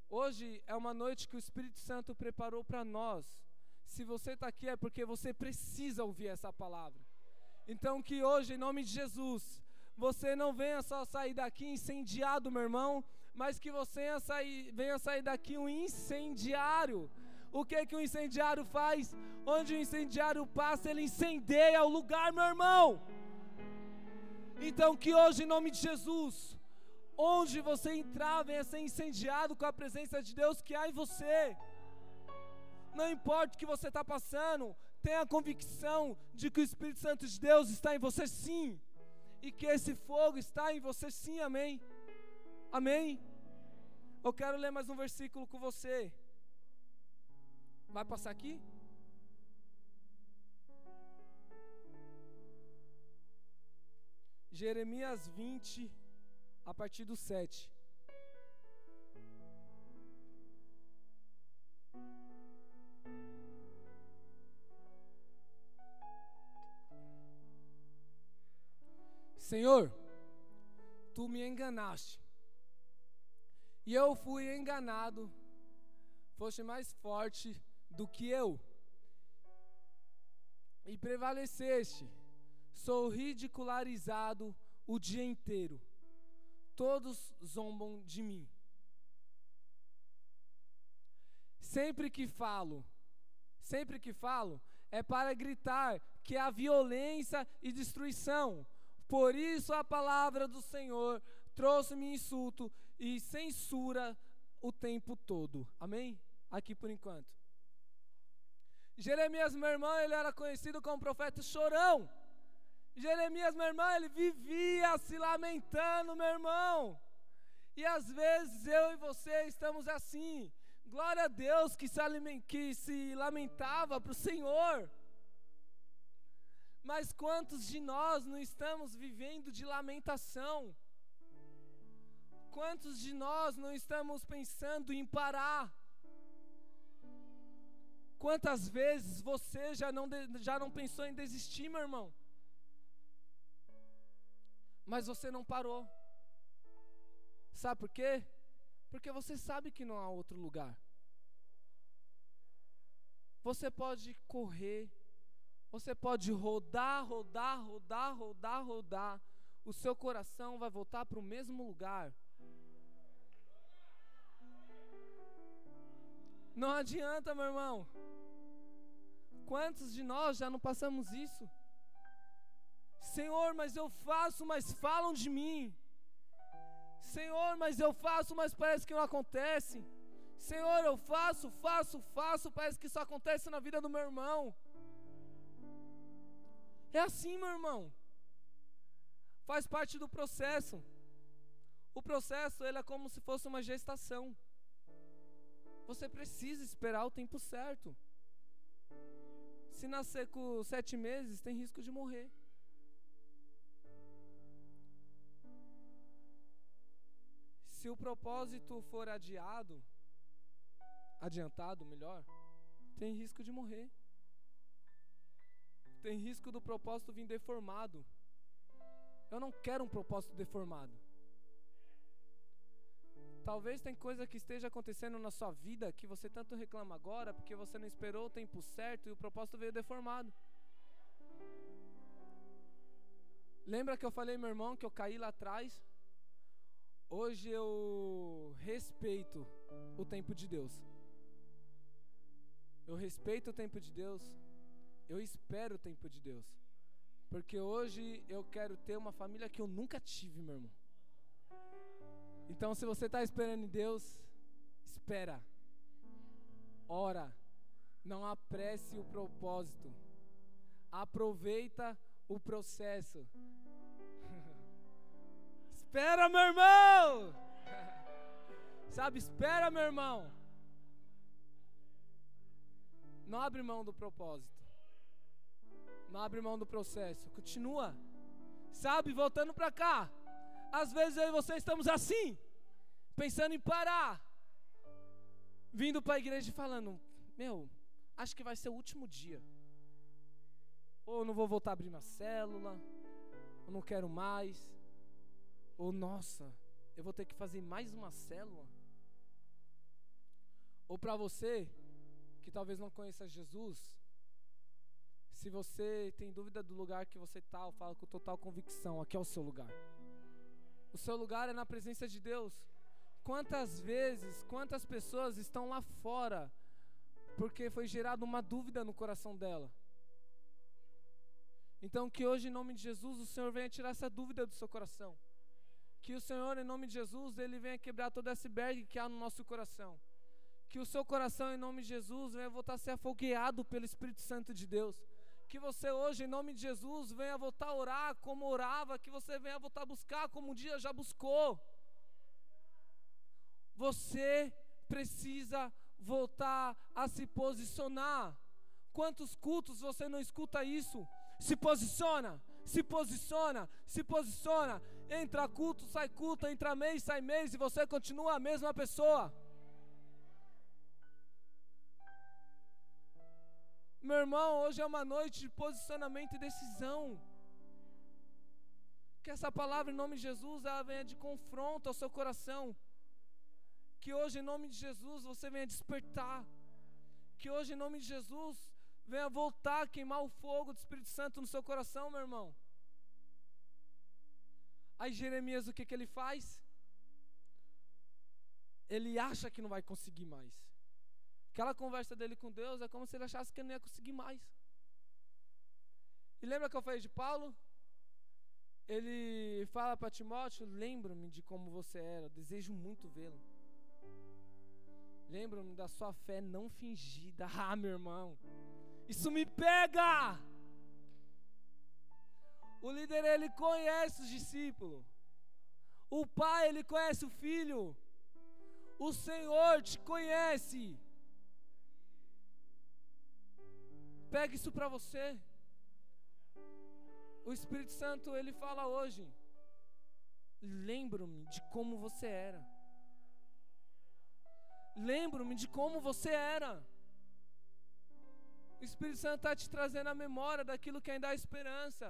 Hoje é uma noite que o Espírito Santo preparou para nós. Se você está aqui é porque você precisa ouvir essa palavra. Então que hoje, em nome de Jesus, você não venha só sair daqui incendiado, meu irmão, mas que você venha sair, venha sair daqui um incendiário. O que que o incendiário faz? Onde o incendiário passa, ele incendeia o lugar, meu irmão. Então que hoje, em nome de Jesus, onde você entrar, venha ser incendiado com a presença de Deus que há em você. Não importa o que você está passando, tenha a convicção de que o Espírito Santo de Deus está em você sim. E que esse fogo está em você sim, amém. Amém? Eu quero ler mais um versículo com você. Vai passar aqui? Jeremias 20, a partir do 7. Senhor, tu me enganaste e eu fui enganado, foste mais forte do que eu, e prevaleceste. Sou ridicularizado o dia inteiro, todos zombam de mim. Sempre que falo, sempre que falo, é para gritar que há violência e destruição. Por isso a palavra do Senhor trouxe-me insulto e censura o tempo todo. Amém? Aqui por enquanto. Jeremias, meu irmão, ele era conhecido como profeta chorão. Jeremias, meu irmão, ele vivia se lamentando, meu irmão. E às vezes eu e você estamos assim. Glória a Deus que se, que se lamentava para o Senhor. Mas quantos de nós não estamos vivendo de lamentação? Quantos de nós não estamos pensando em parar? Quantas vezes você já não, já não pensou em desistir, meu irmão? Mas você não parou. Sabe por quê? Porque você sabe que não há outro lugar. Você pode correr, você pode rodar, rodar, rodar, rodar, rodar. O seu coração vai voltar para o mesmo lugar. Não adianta, meu irmão. Quantos de nós já não passamos isso? Senhor, mas eu faço, mas falam de mim. Senhor, mas eu faço, mas parece que não acontece. Senhor, eu faço, faço, faço, parece que isso acontece na vida do meu irmão. É assim, meu irmão. Faz parte do processo. O processo, ele é como se fosse uma gestação. Você precisa esperar o tempo certo. Se nascer com sete meses, tem risco de morrer. Se o propósito for adiado, adiantado, melhor, tem risco de morrer. Tem risco do propósito vir deformado. Eu não quero um propósito deformado. Talvez tem coisa que esteja acontecendo na sua vida que você tanto reclama agora porque você não esperou o tempo certo e o propósito veio deformado. Lembra que eu falei, meu irmão, que eu caí lá atrás? Hoje eu respeito o tempo de Deus. Eu respeito o tempo de Deus. Eu espero o tempo de Deus. Porque hoje eu quero ter uma família que eu nunca tive, meu irmão. Então, se você está esperando em Deus, espera, ora, não apresse o propósito, aproveita o processo. espera, meu irmão! Sabe, espera, meu irmão. Não abre mão do propósito. Não abre mão do processo. Continua. Sabe, voltando para cá. Às vezes eu e você estamos assim, pensando em parar. Vindo para a igreja e falando: Meu, acho que vai ser o último dia. Ou não vou voltar a abrir uma célula. Ou não quero mais. Ou nossa, eu vou ter que fazer mais uma célula. Ou para você que talvez não conheça Jesus, se você tem dúvida do lugar que você está, eu falo com total convicção, aqui é o seu lugar. O seu lugar é na presença de Deus. Quantas vezes, quantas pessoas estão lá fora porque foi gerada uma dúvida no coração dela? Então, que hoje, em nome de Jesus, o Senhor venha tirar essa dúvida do seu coração. Que o Senhor, em nome de Jesus, Ele venha quebrar todo esse iceberg que há no nosso coração. Que o seu coração, em nome de Jesus, venha voltar a ser afogueado pelo Espírito Santo de Deus. Que você hoje, em nome de Jesus, venha voltar a orar como orava. Que você venha voltar a buscar como um dia já buscou. Você precisa voltar a se posicionar. Quantos cultos você não escuta isso? Se posiciona, se posiciona, se posiciona. Entra culto, sai culto, entra mês, sai mês e você continua a mesma pessoa. Meu irmão, hoje é uma noite de posicionamento e decisão. Que essa palavra em nome de Jesus ela venha de confronto ao seu coração. Que hoje em nome de Jesus você venha despertar. Que hoje em nome de Jesus venha voltar a queimar o fogo do Espírito Santo no seu coração, meu irmão. Aí Jeremias, o que, que ele faz? Ele acha que não vai conseguir mais. Aquela conversa dele com Deus é como se ele achasse que ele não ia conseguir mais. E lembra que eu falei de Paulo? Ele fala para Timóteo: Lembro-me de como você era, desejo muito vê-lo. Lembro-me da sua fé não fingida. Ah, meu irmão, isso me pega! O líder ele conhece os discípulos. O pai ele conhece o filho. O Senhor te conhece. Pega isso para você. O Espírito Santo ele fala hoje. Lembro-me de como você era. Lembro-me de como você era. O Espírito Santo está te trazendo a memória daquilo que ainda há esperança.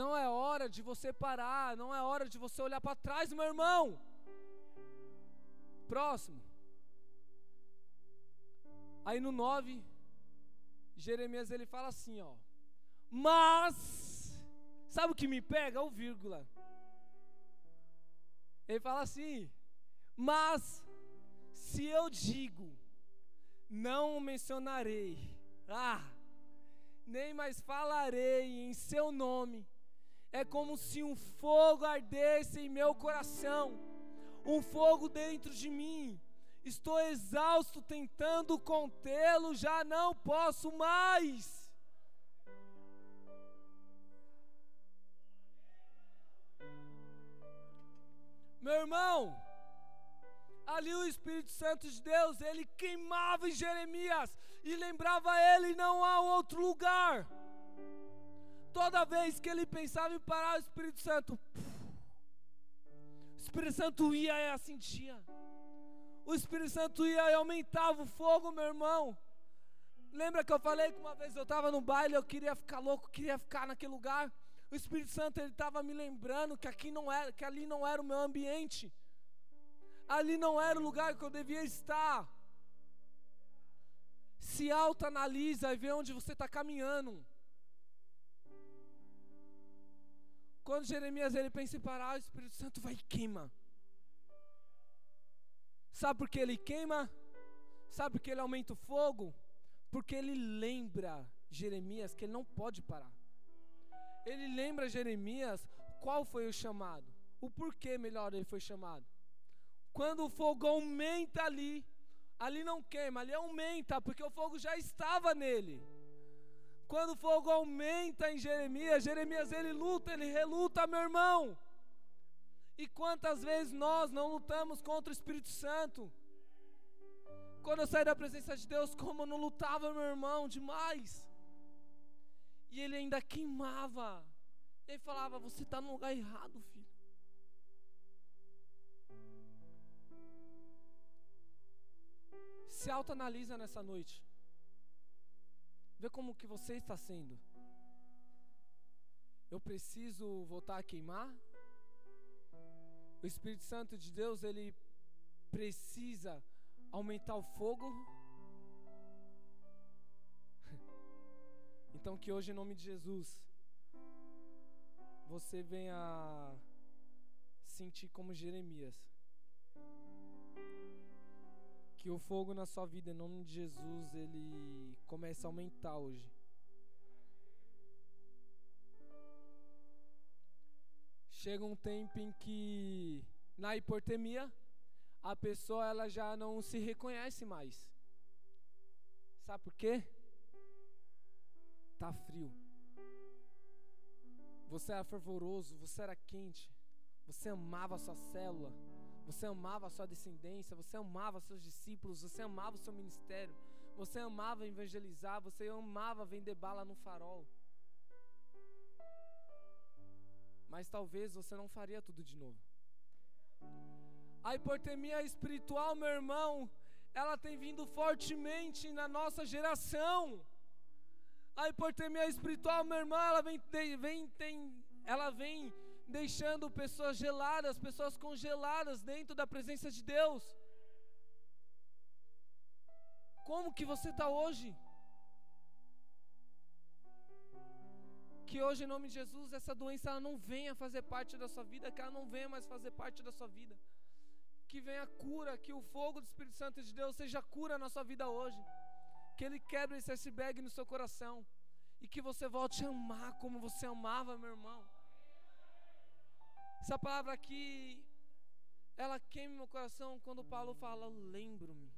Não é hora de você parar, não é hora de você olhar para trás, meu irmão. Próximo. Aí no 9, Jeremias ele fala assim, ó. Mas, sabe o que me pega? O vírgula. Ele fala assim: Mas, se eu digo, não o mencionarei, ah, nem mais falarei em seu nome, é como se um fogo ardesse em meu coração, um fogo dentro de mim. Estou exausto tentando contê-lo, já não posso mais. Meu irmão, ali o Espírito Santo de Deus, ele queimava em Jeremias e lembrava ele: não há outro lugar. Toda vez que ele pensava em parar, o Espírito Santo, o Espírito Santo ia e assentia. O Espírito Santo ia aumentava o fogo, meu irmão. Lembra que eu falei que uma vez eu estava no baile, eu queria ficar louco, queria ficar naquele lugar. O Espírito Santo ele estava me lembrando que aqui não era, que ali não era o meu ambiente. Ali não era o lugar que eu devia estar. Se autoanalisa e vê onde você está caminhando. Quando Jeremias ele pensa em parar, o Espírito Santo vai e queima. Sabe por que ele queima? Sabe por que ele aumenta o fogo? Porque ele lembra Jeremias que ele não pode parar. Ele lembra Jeremias qual foi o chamado, o porquê melhor ele foi chamado. Quando o fogo aumenta ali, ali não queima, ali aumenta, porque o fogo já estava nele. Quando o fogo aumenta em Jeremias, Jeremias ele luta, ele reluta, meu irmão. E quantas vezes nós não lutamos contra o Espírito Santo? Quando eu saí da presença de Deus, como eu não lutava, meu irmão, demais. E ele ainda queimava. Ele falava: Você está no lugar errado, filho. Se autoanalisa nessa noite. Vê como que você está sendo. Eu preciso voltar a queimar? O Espírito Santo de Deus, ele precisa aumentar o fogo? Então que hoje em nome de Jesus você venha sentir como Jeremias. Que o fogo na sua vida, em nome de Jesus, ele comece a aumentar hoje. Chega um tempo em que na hipotermia a pessoa ela já não se reconhece mais. Sabe por quê? Tá frio. Você era fervoroso, você era quente. Você amava a sua célula. Você amava a sua descendência, você amava seus discípulos, você amava o seu ministério, você amava evangelizar, você amava vender bala no farol. Mas talvez você não faria tudo de novo. A hipotermia espiritual, meu irmão, ela tem vindo fortemente na nossa geração. A hipotermia espiritual, meu irmão, ela vem, vem, tem, ela vem deixando pessoas geladas, pessoas congeladas dentro da presença de Deus. Como que você está hoje? Que hoje, em nome de Jesus, essa doença ela não venha fazer parte da sua vida, que ela não venha mais fazer parte da sua vida. Que venha cura, que o fogo do Espírito Santo de Deus seja cura na sua vida hoje. Que Ele quebre esse iceberg no seu coração. E que você volte a amar como você amava, meu irmão. Essa palavra aqui, ela queima meu coração quando Paulo fala: lembro-me.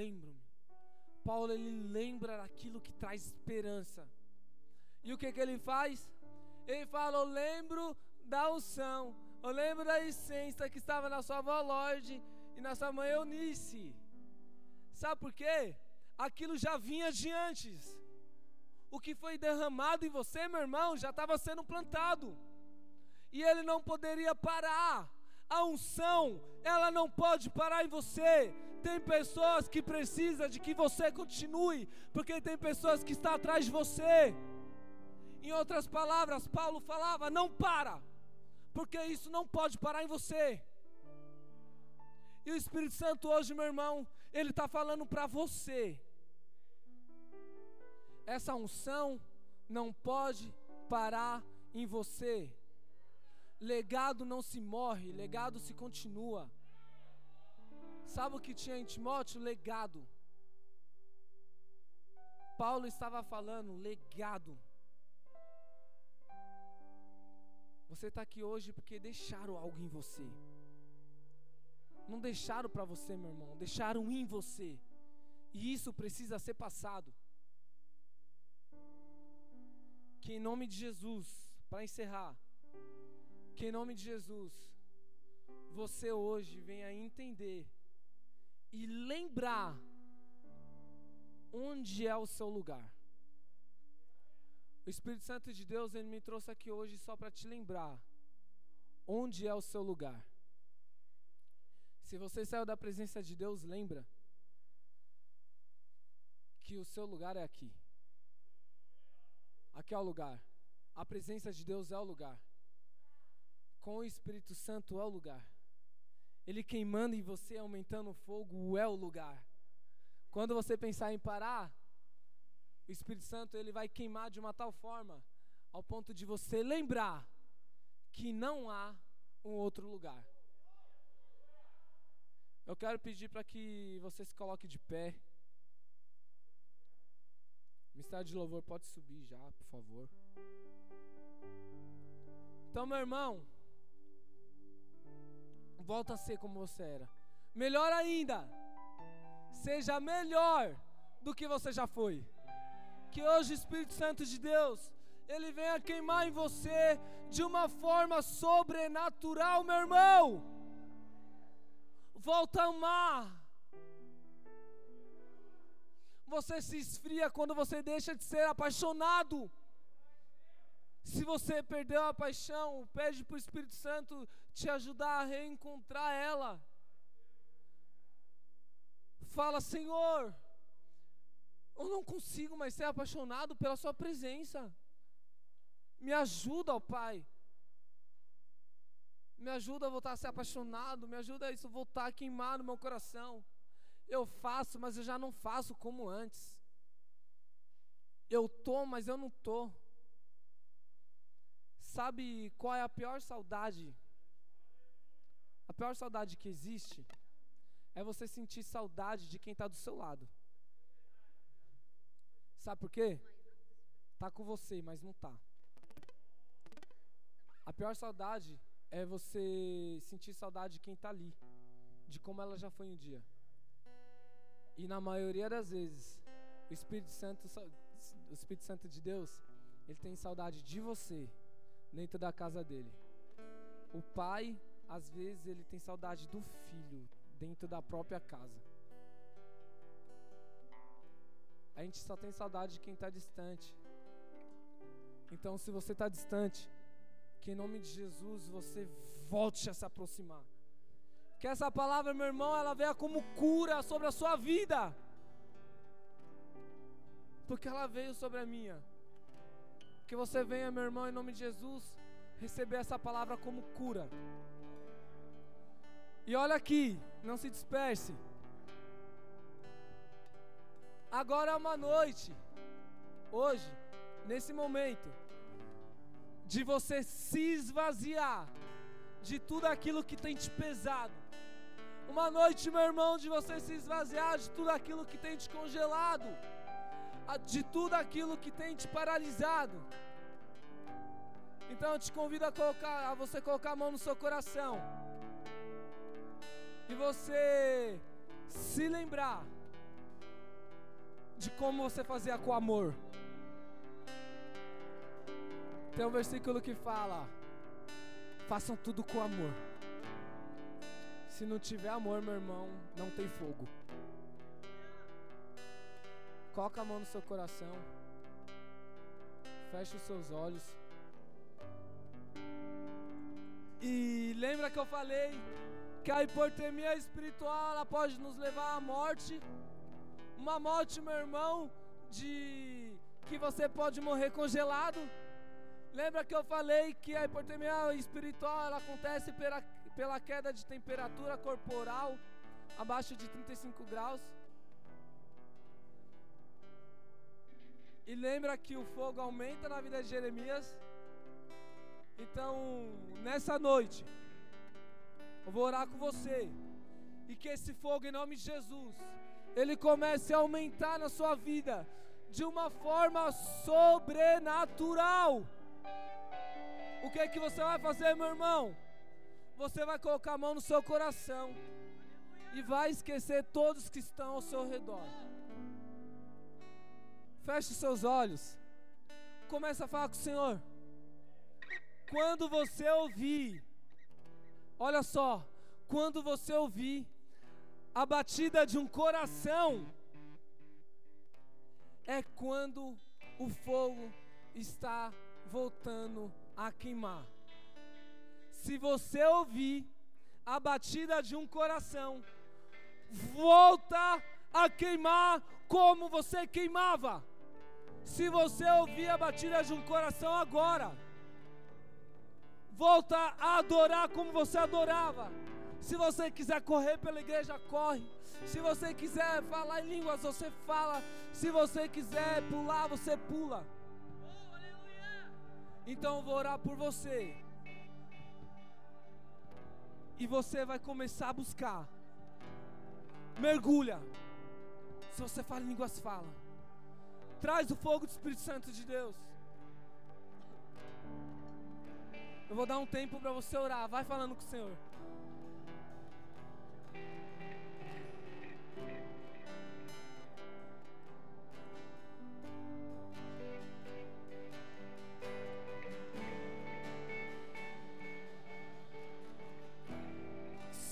Lembro-me. Paulo ele lembra daquilo que traz esperança. E o que que ele faz? Ele fala: Eu lembro da unção, eu lembro da essência que estava na sua avó Lorde e na sua mãe Eunice. Sabe por quê? Aquilo já vinha de antes o que foi derramado em você, meu irmão, já estava sendo plantado. E ele não poderia parar. A unção, ela não pode parar em você. Tem pessoas que precisam de que você continue, porque tem pessoas que estão atrás de você. Em outras palavras, Paulo falava: não para, porque isso não pode parar em você. E o Espírito Santo hoje, meu irmão, ele está falando para você essa unção não pode parar em você. Legado não se morre, legado se continua. Sabe o que tinha em Timóteo? Legado. Paulo estava falando legado. Você está aqui hoje porque deixaram algo em você. Não deixaram para você, meu irmão, deixaram em você. E isso precisa ser passado. Que em nome de Jesus, para encerrar, que em nome de Jesus, você hoje venha entender e lembrar onde é o seu lugar. O Espírito Santo de Deus, ele me trouxe aqui hoje só para te lembrar onde é o seu lugar. Se você saiu da presença de Deus, lembra que o seu lugar é aqui. Aqui é o lugar. A presença de Deus é o lugar. Com o Espírito Santo é o lugar. Ele queimando em você, aumentando o fogo, é o lugar. Quando você pensar em parar, o Espírito Santo ele vai queimar de uma tal forma ao ponto de você lembrar que não há um outro lugar. Eu quero pedir para que você se coloque de pé. Ministério de louvor pode subir já, por favor. Então, meu irmão, volta a ser como você era. Melhor ainda, seja melhor do que você já foi. Que hoje o Espírito Santo de Deus, ele venha queimar em você de uma forma sobrenatural, meu irmão. volta a amar. Você se esfria quando você deixa de ser apaixonado. Se você perdeu a paixão, pede para o Espírito Santo te ajudar a reencontrar ela. Fala, Senhor, eu não consigo mais ser apaixonado pela Sua presença. Me ajuda, ó Pai. Me ajuda a voltar a ser apaixonado. Me ajuda a isso voltar a queimar no meu coração. Eu faço, mas eu já não faço como antes. Eu tô, mas eu não tô. Sabe qual é a pior saudade? A pior saudade que existe é você sentir saudade de quem está do seu lado. Sabe por quê? Tá com você, mas não tá. A pior saudade é você sentir saudade de quem está ali, de como ela já foi um dia. E na maioria das vezes, o Espírito Santo, o Espírito Santo de Deus, ele tem saudade de você dentro da casa dele. O pai, às vezes, ele tem saudade do filho dentro da própria casa. A gente só tem saudade de quem está distante. Então, se você está distante, que em nome de Jesus você volte a se aproximar. Que essa palavra, meu irmão, ela venha como cura sobre a sua vida. Porque ela veio sobre a minha. Que você venha, meu irmão, em nome de Jesus, receber essa palavra como cura. E olha aqui, não se disperse. Agora é uma noite, hoje, nesse momento, de você se esvaziar de tudo aquilo que tem te pesado uma noite, meu irmão, de você se esvaziar de tudo aquilo que tem te congelado, de tudo aquilo que tem te paralisado. Então eu te convido a, colocar, a você colocar a mão no seu coração e você se lembrar de como você fazia com amor. Tem um versículo que fala: façam tudo com amor. Se não tiver amor, meu irmão, não tem fogo. Coloca a mão no seu coração. Feche os seus olhos. E lembra que eu falei que a hipotermia espiritual ela pode nos levar à morte. Uma morte, meu irmão, de que você pode morrer congelado. Lembra que eu falei que a hipotermia espiritual ela acontece pela pela queda de temperatura corporal abaixo de 35 graus. E lembra que o fogo aumenta na vida de Jeremias. Então, nessa noite, eu vou orar com você. E que esse fogo, em nome de Jesus, ele comece a aumentar na sua vida de uma forma sobrenatural. O que é que você vai fazer, meu irmão? você vai colocar a mão no seu coração e vai esquecer todos que estão ao seu redor. Feche seus olhos. Começa a falar com o Senhor. Quando você ouvir, olha só, quando você ouvir a batida de um coração, é quando o fogo está voltando a queimar se você ouvir a batida de um coração, volta a queimar como você queimava. Se você ouvir a batida de um coração agora, volta a adorar como você adorava. Se você quiser correr pela igreja, corre. Se você quiser falar em línguas, você fala. Se você quiser pular, você pula. Então eu vou orar por você. E você vai começar a buscar. Mergulha. Se você fala em línguas, fala. Traz o fogo do Espírito Santo de Deus. Eu vou dar um tempo para você orar. Vai falando com o Senhor.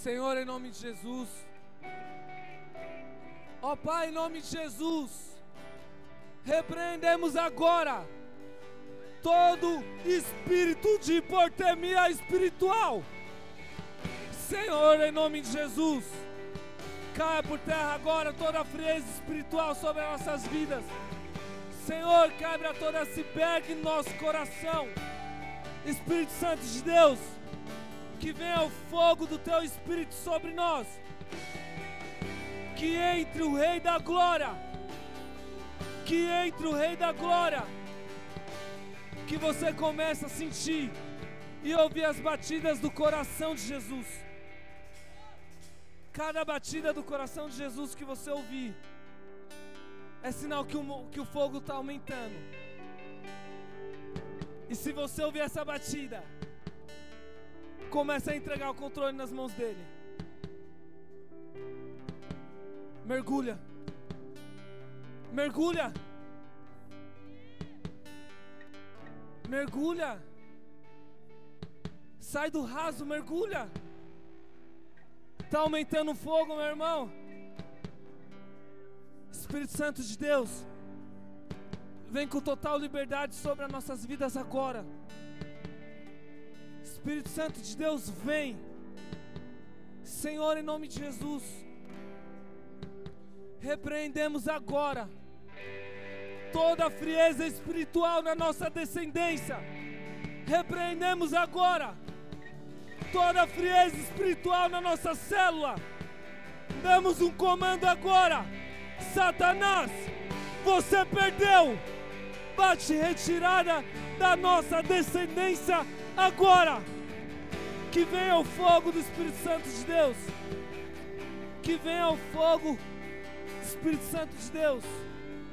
Senhor, em nome de Jesus. Ó Pai, em nome de Jesus. Repreendemos agora todo espírito de hipotermia espiritual. Senhor, em nome de Jesus. Caia por terra agora toda a frieza espiritual sobre as nossas vidas. Senhor, quebra todo esse berg em nosso coração. Espírito Santo de Deus, que venha o fogo do teu Espírito sobre nós. Que entre o Rei da Glória. Que entre o Rei da Glória. Que você comece a sentir e ouvir as batidas do coração de Jesus. Cada batida do coração de Jesus que você ouvir é sinal que o, que o fogo está aumentando. E se você ouvir essa batida, comece a entregar o controle nas mãos dele. Mergulha. Mergulha. Mergulha. Sai do raso, mergulha. Está aumentando o fogo, meu irmão. Espírito Santo de Deus, vem com total liberdade sobre as nossas vidas agora. Espírito Santo de Deus, vem. Senhor, em nome de Jesus, repreendemos agora toda frieza espiritual na nossa descendência. Repreendemos agora toda frieza espiritual na nossa célula. Damos um comando agora. Satanás, você perdeu. Bate retirada da nossa descendência agora. Que venha o fogo do Espírito Santo de Deus. Que venha o fogo do Espírito Santo de Deus.